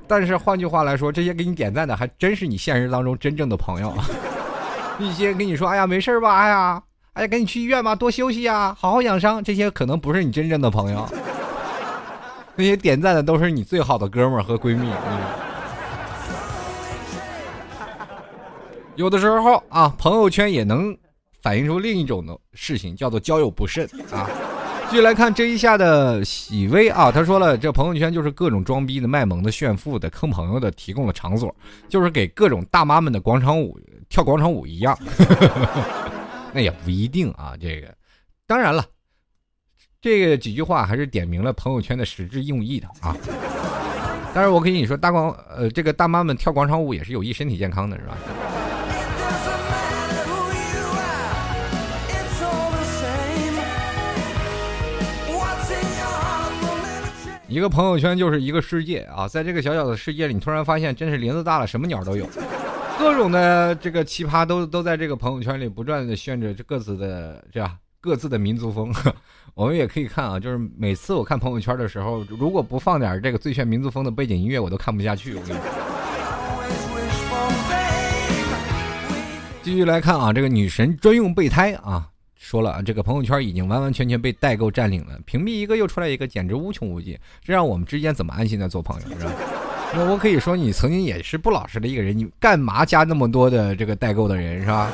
但是换句话来说，这些给你点赞的还真是你现实当中真正的朋友。一些跟你说，哎呀，没事吧？哎呀。哎，赶紧去医院吧，多休息呀，好好养伤。这些可能不是你真正的朋友，那些点赞的都是你最好的哥们儿和闺蜜。有的时候啊，朋友圈也能反映出另一种的事情，叫做交友不慎啊。继续来看这一下的喜微啊，他说了，这朋友圈就是各种装逼的、卖萌的、炫富的、坑朋友的提供了场所，就是给各种大妈们的广场舞跳广场舞一样。那也不一定啊，这个，当然了，这个几句话还是点明了朋友圈的实质用意的啊。但是我跟你说，大广呃，这个大妈们跳广场舞也是有益身体健康的，是吧？一个朋友圈就是一个世界啊，在这个小小的世界里，你突然发现，真是林子大了，什么鸟都有。各种的这个奇葩都都在这个朋友圈里不断的炫着各自的这样各自的民族风，我们也可以看啊，就是每次我看朋友圈的时候，如果不放点这个最炫民族风的背景音乐，我都看不下去。我跟你说，继续来看啊，这个女神专用备胎啊，说了这个朋友圈已经完完全全被代购占领了，屏蔽一个又出来一个，简直无穷无尽，这让我们之间怎么安心的做朋友，是吧？那我可以说，你曾经也是不老实的一个人，你干嘛加那么多的这个代购的人是吧？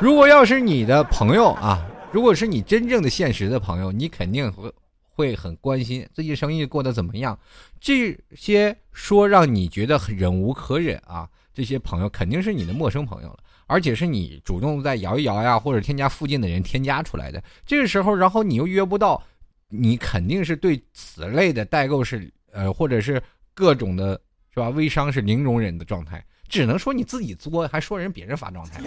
如果要是你的朋友啊，如果是你真正的现实的朋友，你肯定会会很关心最近生意过得怎么样。这些说让你觉得忍无可忍啊，这些朋友肯定是你的陌生朋友了，而且是你主动在摇一摇呀，或者添加附近的人添加出来的。这个时候，然后你又约不到，你肯定是对此类的代购是。呃，或者是各种的，是吧？微商是零容忍的状态，只能说你自己作，还说人别人发状态。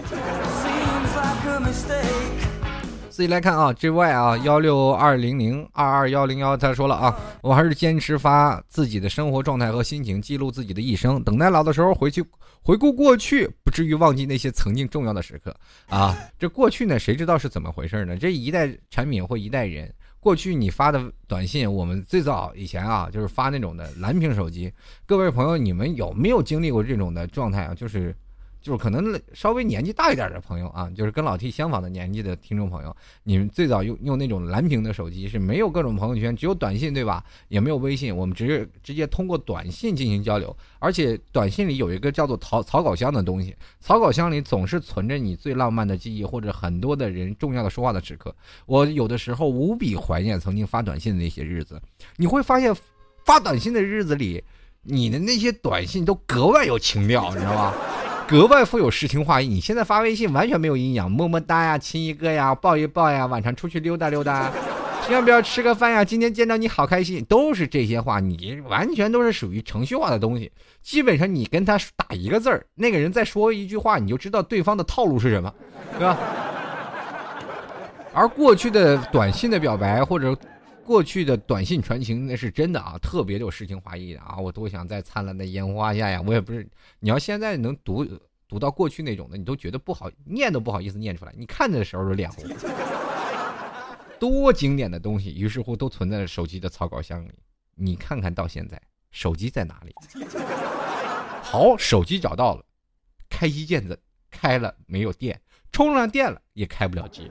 自己来看啊，G Y 啊，幺六二零零二二幺零幺，他说了啊，我还是坚持发自己的生活状态和心情，记录自己的一生，等待老的时候回去回顾过去，不至于忘记那些曾经重要的时刻啊。这过去呢，谁知道是怎么回事呢？这一代产品或一代人，过去你发的短信，我们最早以前啊，就是发那种的蓝屏手机。各位朋友，你们有没有经历过这种的状态啊？就是。就是可能稍微年纪大一点的朋友啊，就是跟老 T 相仿的年纪的听众朋友，你们最早用用那种蓝屏的手机是没有各种朋友圈，只有短信对吧？也没有微信，我们直接直接通过短信进行交流，而且短信里有一个叫做草草稿箱的东西，草稿箱里总是存着你最浪漫的记忆或者很多的人重要的说话的时刻。我有的时候无比怀念曾经发短信的那些日子，你会发现发短信的日子里，你的那些短信都格外有情调，你知道吗？格外富有诗情画意。你现在发微信完全没有营养，么么哒呀，亲一个呀，抱一抱呀，晚上出去溜达溜达，要不要吃个饭呀？今天见到你好开心，都是这些话，你完全都是属于程序化的东西。基本上你跟他打一个字儿，那个人再说一句话，你就知道对方的套路是什么，对吧？而过去的短信的表白或者过去的短信传情，那是真的啊，特别有诗情画意的啊，我多想在灿烂的烟花下呀，我也不是。你要现在能读读到过去那种的，你都觉得不好念都不好意思念出来。你看的时候都脸红，多经典的东西，于是乎都存在了手机的草稿箱里。你看看到现在，手机在哪里？好，手机找到了，开机键子开了没有电，充上电了也开不了机。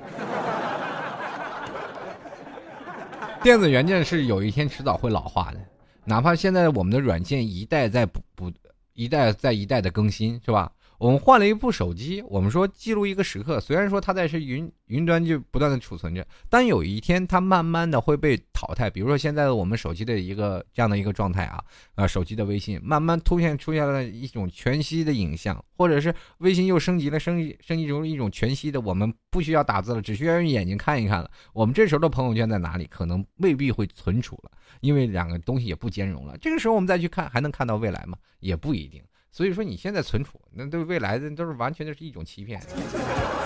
电子元件是有一天迟早会老化的，哪怕现在我们的软件一代在补补。一代在一代的更新，是吧？我们换了一部手机，我们说记录一个时刻。虽然说它在是云云端就不断的储存着，但有一天它慢慢的会被淘汰。比如说现在的我们手机的一个这样的一个状态啊，啊，手机的微信慢慢突现出现了一种全息的影像，或者是微信又升级了，升级升级成一种全息的，我们不需要打字了，只需要用眼睛看一看了。我们这时候的朋友圈在哪里？可能未必会存储了，因为两个东西也不兼容了。这个时候我们再去看，还能看到未来吗？也不一定。所以说你现在存储，那对未来的都是完全的是一种欺骗。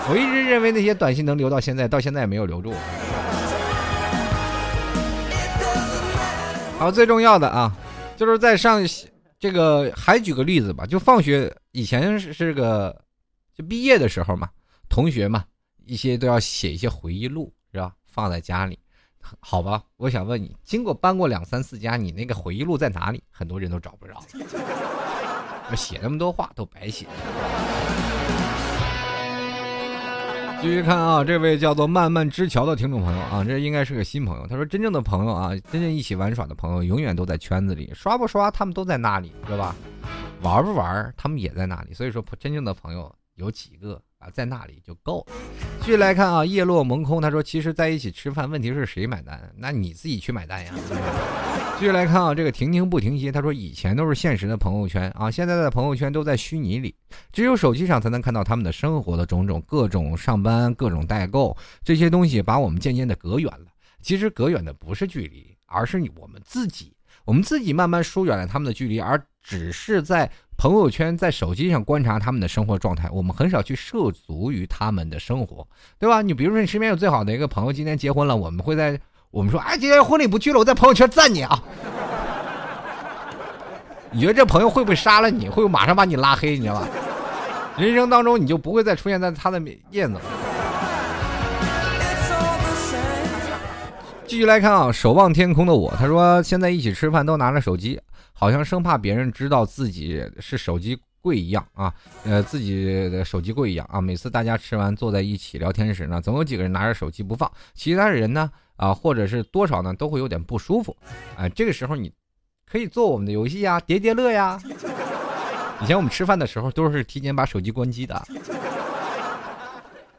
我一直认为那些短信能留到现在，到现在也没有留住。好，最重要的啊，就是在上这个还举个例子吧，就放学以前是个就毕业的时候嘛，同学嘛，一些都要写一些回忆录，是吧？放在家里，好吧？我想问你，经过搬过两三次家，你那个回忆录在哪里？很多人都找不着。写那么多话都白写。继续看啊，这位叫做漫漫之桥的听众朋友啊，这应该是个新朋友。他说：“真正的朋友啊，真正一起玩耍的朋友，永远都在圈子里，刷不刷他们都在那里，知道吧？玩不玩他们也在那里。所以说，真正的朋友有几个？”啊，在那里就够了。继续来看啊，叶落蒙空。他说：“其实在一起吃饭，问题是谁买单？那你自己去买单呀。”继续来看啊，这个停停不停歇。他说：“以前都是现实的朋友圈啊，现在的朋友圈都在虚拟里，只有手机上才能看到他们的生活的种种，各种上班，各种代购，这些东西把我们渐渐的隔远了。其实隔远的不是距离，而是我们自己，我们自己慢慢疏远了他们的距离，而只是在。”朋友圈在手机上观察他们的生活状态，我们很少去涉足于他们的生活，对吧？你比如说，你身边有最好的一个朋友今天结婚了，我们会在我们说，哎，今天婚礼不去了，我在朋友圈赞你啊。你觉得这朋友会不会杀了你？会不会马上把你拉黑？你知道吧？人生当中你就不会再出现在他的面子了。继续来看啊，守望天空的我，他说现在一起吃饭都拿着手机。好像生怕别人知道自己是手机柜一样啊，呃，自己的手机柜一样啊。每次大家吃完坐在一起聊天时呢，总有几个人拿着手机不放，其他人呢啊，或者是多少呢，都会有点不舒服。哎，这个时候你可以做我们的游戏呀，叠叠乐呀。以前我们吃饭的时候都是提前把手机关机的，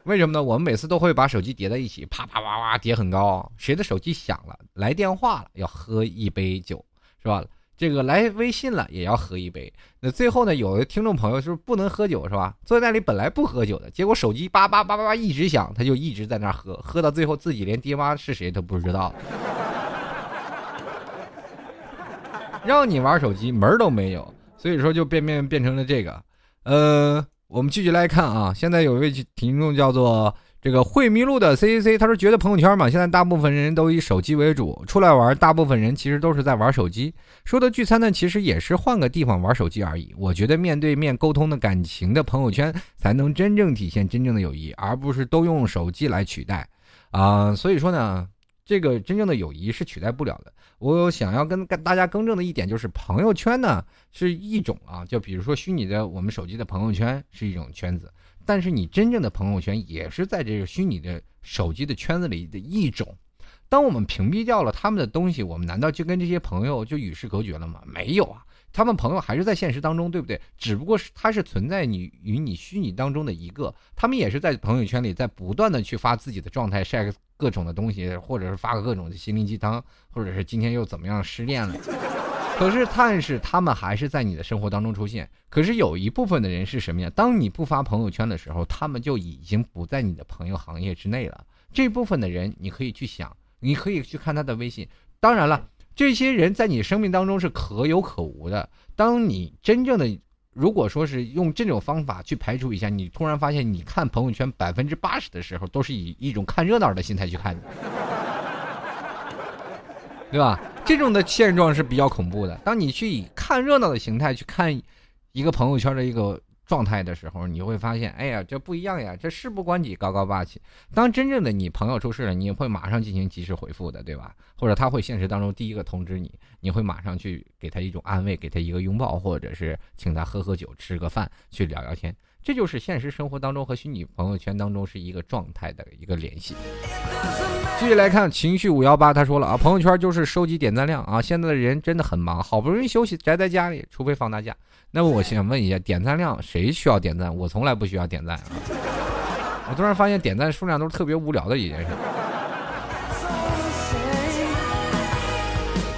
为什么呢？我们每次都会把手机叠在一起，啪啪啪啪叠很高。谁的手机响了，来电话了，要喝一杯酒，是吧？这个来微信了也要喝一杯，那最后呢？有的听众朋友是不能喝酒是吧？坐在那里本来不喝酒的，结果手机叭叭叭叭叭一直响，他就一直在那喝，喝到最后自己连爹妈是谁都不知道。让你玩手机门都没有，所以说就变变变成了这个。呃，我们继续来看啊，现在有一位听众叫做这个会迷路的 C C C，他说觉得朋友圈嘛，现在大部分人都以手机为主，出来玩，大部分人其实都是在玩手机。说的聚餐呢，其实也是换个地方玩手机而已。我觉得面对面沟通的感情的朋友圈，才能真正体现真正的友谊，而不是都用手机来取代。啊，所以说呢，这个真正的友谊是取代不了的。我想要跟跟大家更正的一点就是，朋友圈呢是一种啊，就比如说虚拟的我们手机的朋友圈是一种圈子。但是你真正的朋友圈也是在这个虚拟的手机的圈子里的一种。当我们屏蔽掉了他们的东西，我们难道就跟这些朋友就与世隔绝了吗？没有啊，他们朋友还是在现实当中，对不对？只不过是他是存在你与你虚拟当中的一个，他们也是在朋友圈里在不断的去发自己的状态，晒各种的东西，或者是发各种的心灵鸡汤，或者是今天又怎么样失恋了。可是，但是他们还是在你的生活当中出现。可是有一部分的人是什么呀？当你不发朋友圈的时候，他们就已经不在你的朋友行业之内了。这部分的人，你可以去想，你可以去看他的微信。当然了，这些人在你生命当中是可有可无的。当你真正的，如果说是用这种方法去排除一下，你突然发现，你看朋友圈百分之八十的时候，都是以一种看热闹的心态去看的，对吧？这种的现状是比较恐怖的。当你去以看热闹的形态去看一个朋友圈的一个状态的时候，你会发现，哎呀，这不一样呀，这事不关己，高高霸气。当真正的你朋友出事了，你会马上进行及时回复的，对吧？或者他会现实当中第一个通知你，你会马上去给他一种安慰，给他一个拥抱，或者是请他喝喝酒、吃个饭、去聊聊天。这就是现实生活当中和虚拟朋友圈当中是一个状态的一个联系。继续来看情绪五幺八，他说了啊，朋友圈就是收集点赞量啊。现在的人真的很忙，好不容易休息宅在家里，除非放大假。那么我想问一下，点赞量谁需要点赞？我从来不需要点赞啊。我突然发现点赞数量都是特别无聊的一件事。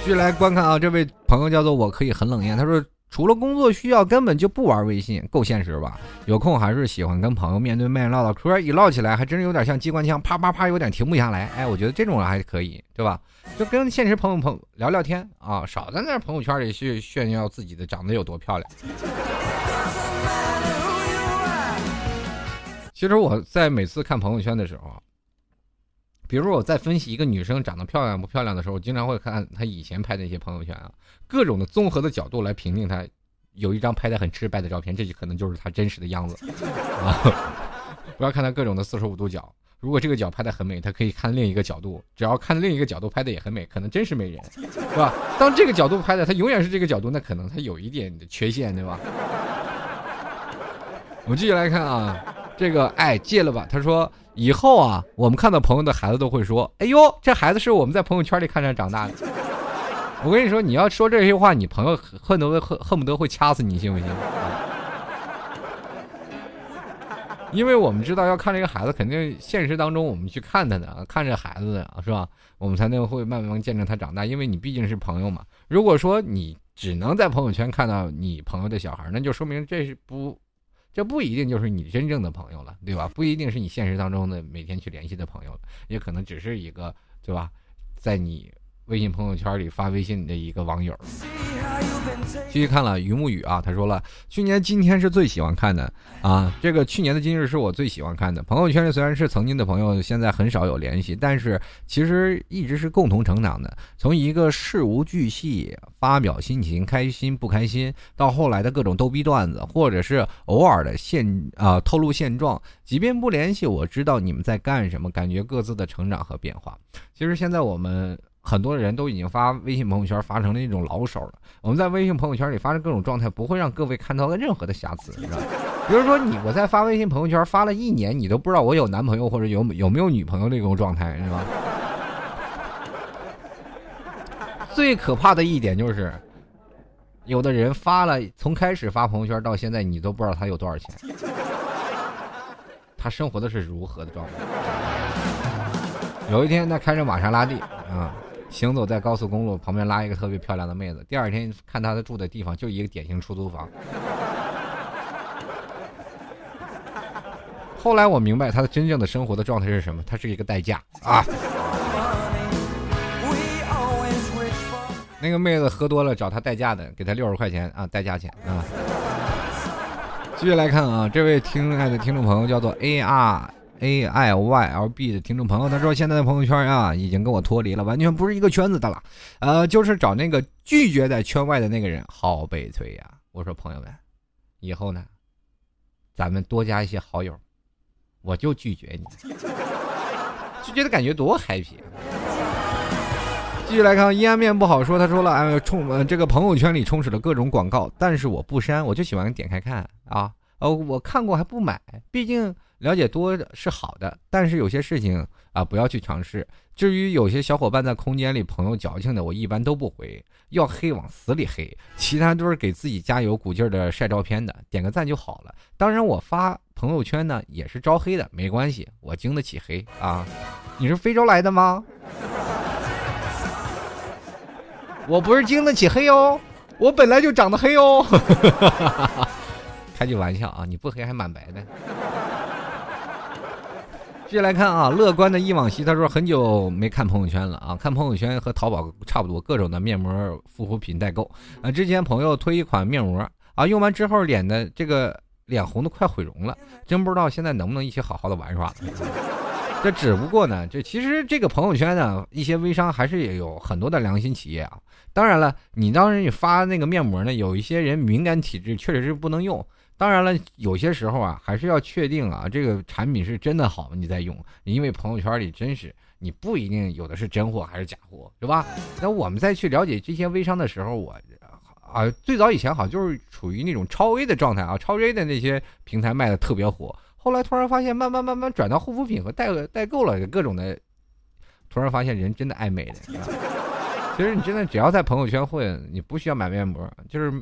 继续来观看啊，这位朋友叫做我可以很冷艳，他说。除了工作需要，根本就不玩微信，够现实吧？有空还是喜欢跟朋友面对面唠唠嗑，一唠起来还真是有点像机关枪，啪啪啪，有点停不下来。哎，我觉得这种人还可以，对吧？就跟现实朋友朋聊聊天啊，少在那朋友圈里去炫耀自己的长得有多漂亮。其实我在每次看朋友圈的时候，比如我在分析一个女生长得漂亮不漂亮的时候，我经常会看她以前拍的一些朋友圈啊。各种的综合的角度来评定她，有一张拍的很吃白的照片，这就可能就是她真实的样子啊！不要看她各种的四十五度角，如果这个角拍的很美，她可以看另一个角度，只要看另一个角度拍的也很美，可能真是美人，是吧？当这个角度拍的她永远是这个角度，那可能她有一点缺陷，对吧？我们继续来看啊，这个哎戒了吧？他说以后啊，我们看到朋友的孩子都会说，哎呦，这孩子是我们在朋友圈里看着长大的。我跟你说，你要说这些话，你朋友恨不得恨恨不得会掐死你，信不信？因为我们知道要看这个孩子，肯定现实当中我们去看他的，看这孩子的是吧？我们才能会慢慢见证他长大。因为你毕竟是朋友嘛。如果说你只能在朋友圈看到你朋友的小孩，那就说明这是不，这不一定就是你真正的朋友了，对吧？不一定是你现实当中的每天去联系的朋友了，也可能只是一个，对吧？在你。微信朋友圈里发微信的一个网友，继续看了于木雨啊，他说了，去年今天是最喜欢看的啊，这个去年的今日是我最喜欢看的。朋友圈里虽然是曾经的朋友，现在很少有联系，但是其实一直是共同成长的。从一个事无巨细发表心情，开心不开心，到后来的各种逗逼段子，或者是偶尔的现啊透露现状，即便不联系，我知道你们在干什么，感觉各自的成长和变化。其实现在我们。很多人都已经发微信朋友圈发成了一种老手了。我们在微信朋友圈里发生各种状态，不会让各位看到任何的瑕疵，知道比如说你我在发微信朋友圈发了一年，你都不知道我有男朋友或者有有没有女朋友那种状态，是吧？最可怕的一点就是，有的人发了，从开始发朋友圈到现在，你都不知道他有多少钱，他生活的是如何的状态。有一天他开着玛莎拉蒂啊。行走在高速公路旁边，拉一个特别漂亮的妹子。第二天看他的住的地方，就一个典型出租房。后来我明白他的真正的生活的状态是什么，他是一个代驾啊。那个妹子喝多了找他代驾的，给他六十块钱啊，代驾钱啊。继续来看啊，这位听爱的听众朋友叫做 A R A I Y L B 的听众朋友，他说现在的朋友圈啊，已经跟我脱离了，完全不是一个圈子的了。呃，就是找那个拒绝在圈外的那个人，好悲催呀！我说朋友们，以后呢，咱们多加一些好友，我就拒绝你，拒绝的感觉多 happy。继续来看，阴暗面不好说。他说了，哎，充呃这个朋友圈里充斥了各种广告，但是我不删，我就喜欢点开看啊。呃，我看过还不买，毕竟了解多是好的。但是有些事情啊，不要去尝试。至于有些小伙伴在空间里朋友矫情的，我一般都不回，要黑往死里黑。其他都是给自己加油鼓劲的晒照片的，点个赞就好了。当然我发朋友圈呢也是招黑的，没关系，我经得起黑啊。你是非洲来的吗？我不是经得起黑哦，我本来就长得黑哦。开句玩笑啊，你不黑还蛮白的。接下来看啊，乐观的忆往昔，他说很久没看朋友圈了啊，看朋友圈和淘宝差不多，各种的面膜、护肤品代购啊。之前朋友推一款面膜啊，用完之后脸的这个脸红的快毁容了，真不知道现在能不能一起好好的玩耍。这只不过呢，这其实这个朋友圈呢，一些微商还是也有很多的良心企业啊。当然了，你当时你发那个面膜呢，有一些人敏感体质，确实是不能用。当然了，有些时候啊，还是要确定啊，这个产品是真的好，你再用。因为朋友圈里真是你不一定有的是真货还是假货，是吧？那我们再去了解这些微商的时候，我啊，最早以前好像就是处于那种超 A 的状态啊，超 A 的那些平台卖的特别火。后来突然发现，慢慢慢慢转到护肤品和代代购了，各种的。突然发现人真的爱美的。其实你真的只要在朋友圈混，你不需要买面膜，就是。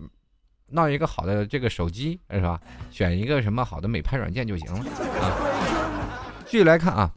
闹一个好的这个手机是吧？选一个什么好的美拍软件就行了啊。继续来看啊，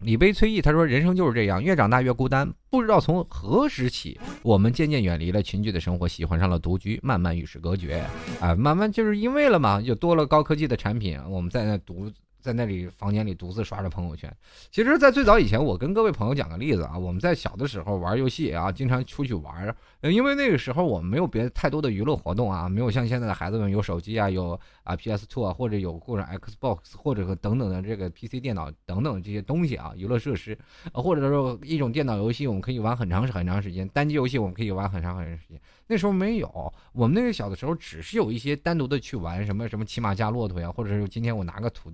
李悲崔毅他说：“人生就是这样，越长大越孤单。不知道从何时起，我们渐渐远离了群居的生活，喜欢上了独居，慢慢与世隔绝啊。慢慢就是因为了嘛，就多了高科技的产品，我们在那独。”在那里房间里独自刷着朋友圈。其实，在最早以前，我跟各位朋友讲个例子啊，我们在小的时候玩游戏啊，经常出去玩，因为那个时候我们没有别太多的娱乐活动啊，没有像现在的孩子们有手机啊，有啊 PS Two 啊，或者有或者 Xbox 或者等等的这个 PC 电脑等等这些东西啊，娱乐设施，或者说一种电脑游戏，我们可以玩很长很长时间，单机游戏我们可以玩很长很长时间。那时候没有，我们那个小的时候只是有一些单独的去玩什么什么骑马加骆驼呀，或者是今天我拿个土。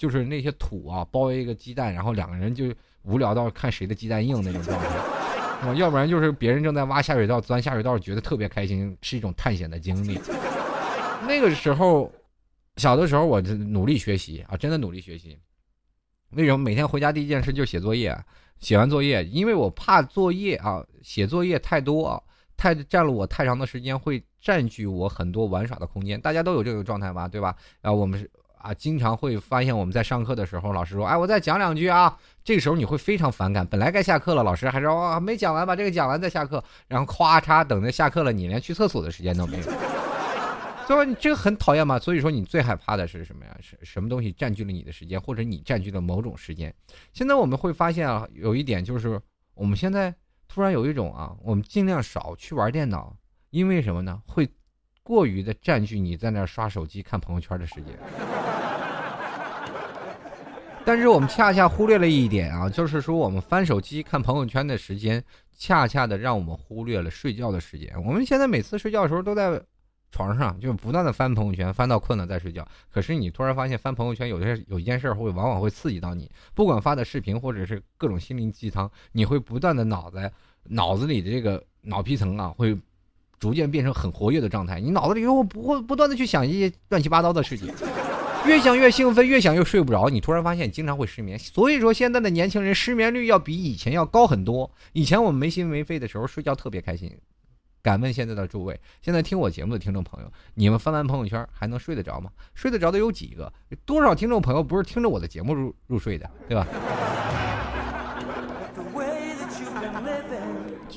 就是那些土啊，包围一个鸡蛋，然后两个人就无聊到看谁的鸡蛋硬那种状态，要不然就是别人正在挖下水道，钻下水道，觉得特别开心，是一种探险的经历。那个时候，小的时候我努力学习啊，真的努力学习。为什么每天回家第一件事就写作业？写完作业，因为我怕作业啊，写作业太多，太占了我太长的时间，会占据我很多玩耍的空间。大家都有这个状态吧？对吧？然后我们是。啊，经常会发现我们在上课的时候，老师说：“哎，我再讲两句啊。”这个时候你会非常反感。本来该下课了，老师还说：“哇，没讲完，把这个讲完再下课。”然后咵嚓，等着下课了，你连去厕所的时间都没有。所以说你这个很讨厌嘛。所以说你最害怕的是什么呀？是什么东西占据了你的时间，或者你占据了某种时间？现在我们会发现啊，有一点就是，我们现在突然有一种啊，我们尽量少去玩电脑，因为什么呢？会过于的占据你在那刷手机、看朋友圈的时间。但是我们恰恰忽略了一点啊，就是说我们翻手机看朋友圈的时间，恰恰的让我们忽略了睡觉的时间。我们现在每次睡觉的时候都在床上，就不断的翻朋友圈，翻到困了再睡觉。可是你突然发现翻朋友圈有些有一件事会往往会刺激到你，不管发的视频或者是各种心灵鸡汤，你会不断的脑子脑子里的这个脑皮层啊会逐渐变成很活跃的状态，你脑子里又不会不断的去想一些乱七八糟的事情。越想越兴奋，越想越睡不着。你突然发现你经常会失眠，所以说现在的年轻人失眠率要比以前要高很多。以前我们没心没肺的时候睡觉特别开心。敢问现在的诸位，现在听我节目的听众朋友，你们翻完朋友圈还能睡得着吗？睡得着的有几个？多少听众朋友不是听着我的节目入入睡的，对吧？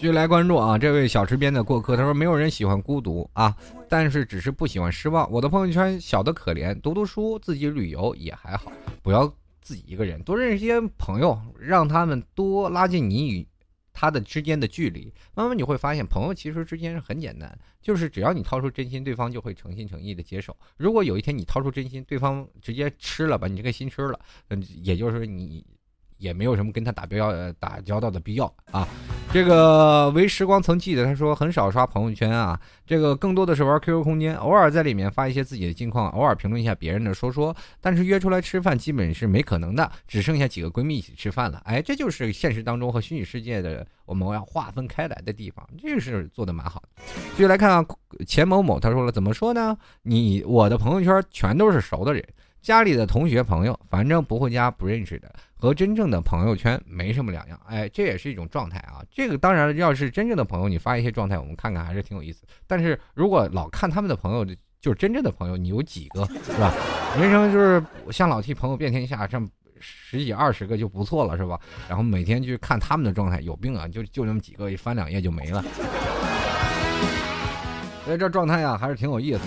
续来关注啊，这位小池边的过客，他说没有人喜欢孤独啊，但是只是不喜欢失望。我的朋友圈小的可怜，读读书，自己旅游也还好，不要自己一个人，多认识些朋友，让他们多拉近你与他的之间的距离。慢慢你会发现，朋友其实之间是很简单，就是只要你掏出真心，对方就会诚心诚意的接受。如果有一天你掏出真心，对方直接吃了，把你这个心吃了，嗯，也就是你。也没有什么跟他打标呃打交道的必要啊。这个为时光曾记得，他说很少刷朋友圈啊，这个更多的是玩 QQ 空间，偶尔在里面发一些自己的近况，偶尔评论一下别人的说说。但是约出来吃饭基本是没可能的，只剩下几个闺蜜一起吃饭了。哎，这就是现实当中和虚拟世界的我们要划分开来的地方，这是做的蛮好的。继续来看啊，钱某某他说了，怎么说呢？你我的朋友圈全都是熟的人。家里的同学朋友，反正不会加不认识的，和真正的朋友圈没什么两样。哎，这也是一种状态啊。这个当然，要是真正的朋友，你发一些状态，我们看看还是挺有意思。但是如果老看他们的朋友，就是真正的朋友，你有几个是吧？人生就是像老替朋友遍天下，这么十几二十个就不错了是吧？然后每天去看他们的状态，有病啊！就就那么几个，一翻两页就没了。所以这状态啊，还是挺有意思。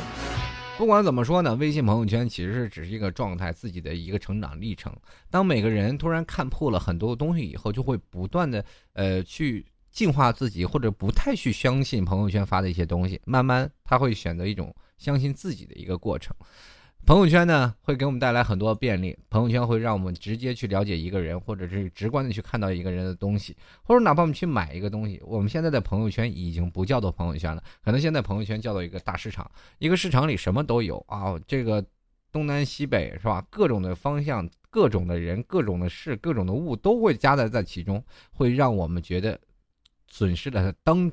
不管怎么说呢，微信朋友圈其实是只是一个状态，自己的一个成长历程。当每个人突然看破了很多东西以后，就会不断的呃去净化自己，或者不太去相信朋友圈发的一些东西，慢慢他会选择一种相信自己的一个过程。朋友圈呢，会给我们带来很多便利。朋友圈会让我们直接去了解一个人，或者是直观的去看到一个人的东西，或者哪怕我们去买一个东西。我们现在的朋友圈已经不叫做朋友圈了，可能现在朋友圈叫做一个大市场。一个市场里什么都有啊，这个东南西北是吧？各种的方向、各种的人、各种的事、各种的物都会夹杂在其中，会让我们觉得损失了当。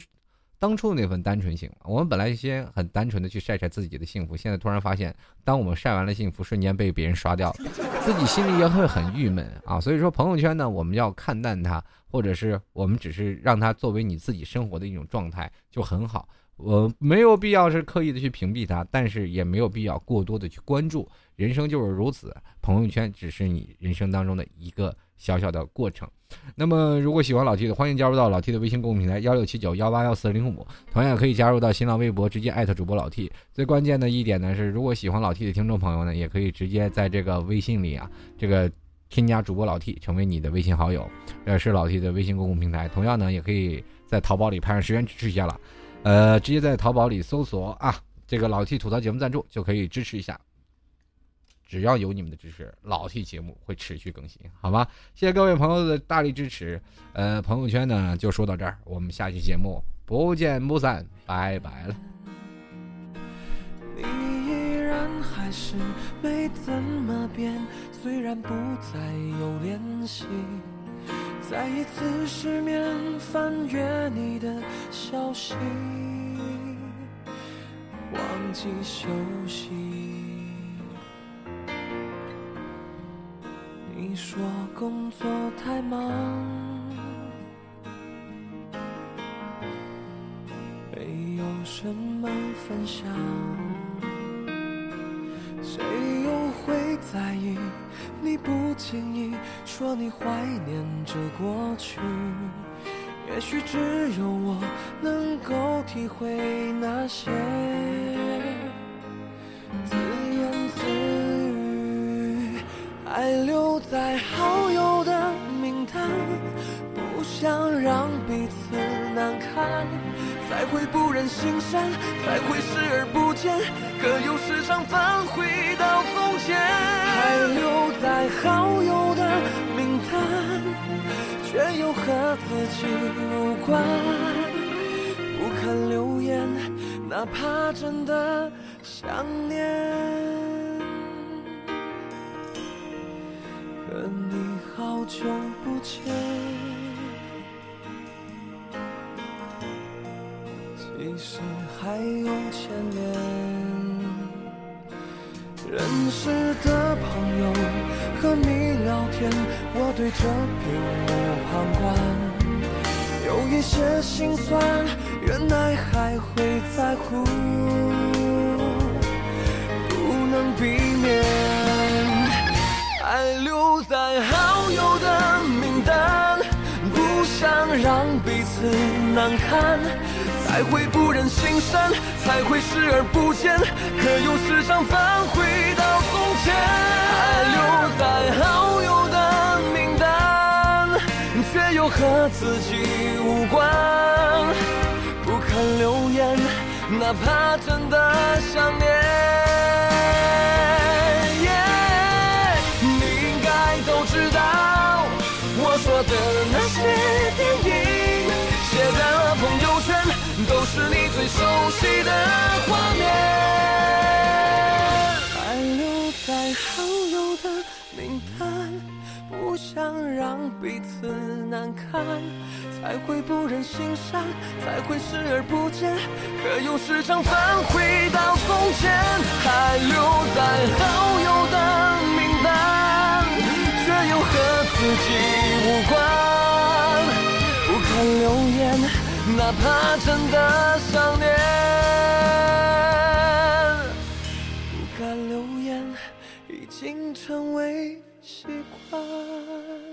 当初的那份单纯性，我们本来先很单纯的去晒晒自己的幸福，现在突然发现，当我们晒完了幸福，瞬间被别人刷掉，自己心里也会很郁闷啊。所以说，朋友圈呢，我们要看淡它，或者是我们只是让它作为你自己生活的一种状态，就很好。我没有必要是刻意的去屏蔽它，但是也没有必要过多的去关注。人生就是如此，朋友圈只是你人生当中的一个。小小的过程，那么如果喜欢老 T 的，欢迎加入到老 T 的微信公众平台幺六七九幺八幺四零五，同样也可以加入到新浪微博，直接艾特主播老 T。最关键的一点呢是，如果喜欢老 T 的听众朋友呢，也可以直接在这个微信里啊，这个添加主播老 T 成为你的微信好友，这是老 T 的微信公共平台。同样呢，也可以在淘宝里拍上十元支持一下了，呃，直接在淘宝里搜索啊，这个老 T 吐槽节目赞助就可以支持一下。只要有你们的支持，老 T 节目会持续更新，好吗？谢谢各位朋友的大力支持。呃，朋友圈呢就说到这儿，我们下期节目不见不散，拜拜了。你依然还是没怎么变，虽然不再有联系，再一次失眠，翻阅你的消息，忘记休息。你说工作太忙，没有什么分享，谁又会在意？你不经意说你怀念着过去，也许只有我能够体会那些。还留在好友的名单，不想让彼此难堪，才会不忍心删，才会视而不见，可又时常返回到从前。还留在好友的名单，却又和自己无关，不肯留言，哪怕真的想念。和你好久不见，其实还有牵连。认识的朋友和你聊天，我对着屏幕旁观。有一些心酸，原来还会在乎，不能避免。难堪，才会不忍心删，才会视而不见，可又时常返回到从前。还留在好友的名单，却又。和自己无关。不看留言，哪怕真的想念。是你最熟悉的画面。还留在好友的名单，不想让彼此难堪，才会不忍心删，才会视而不见，可又时常返回到从前，还留在好友的名单，却又和自己无关。不看留言，哪怕真的想念不敢留言已经成为习惯。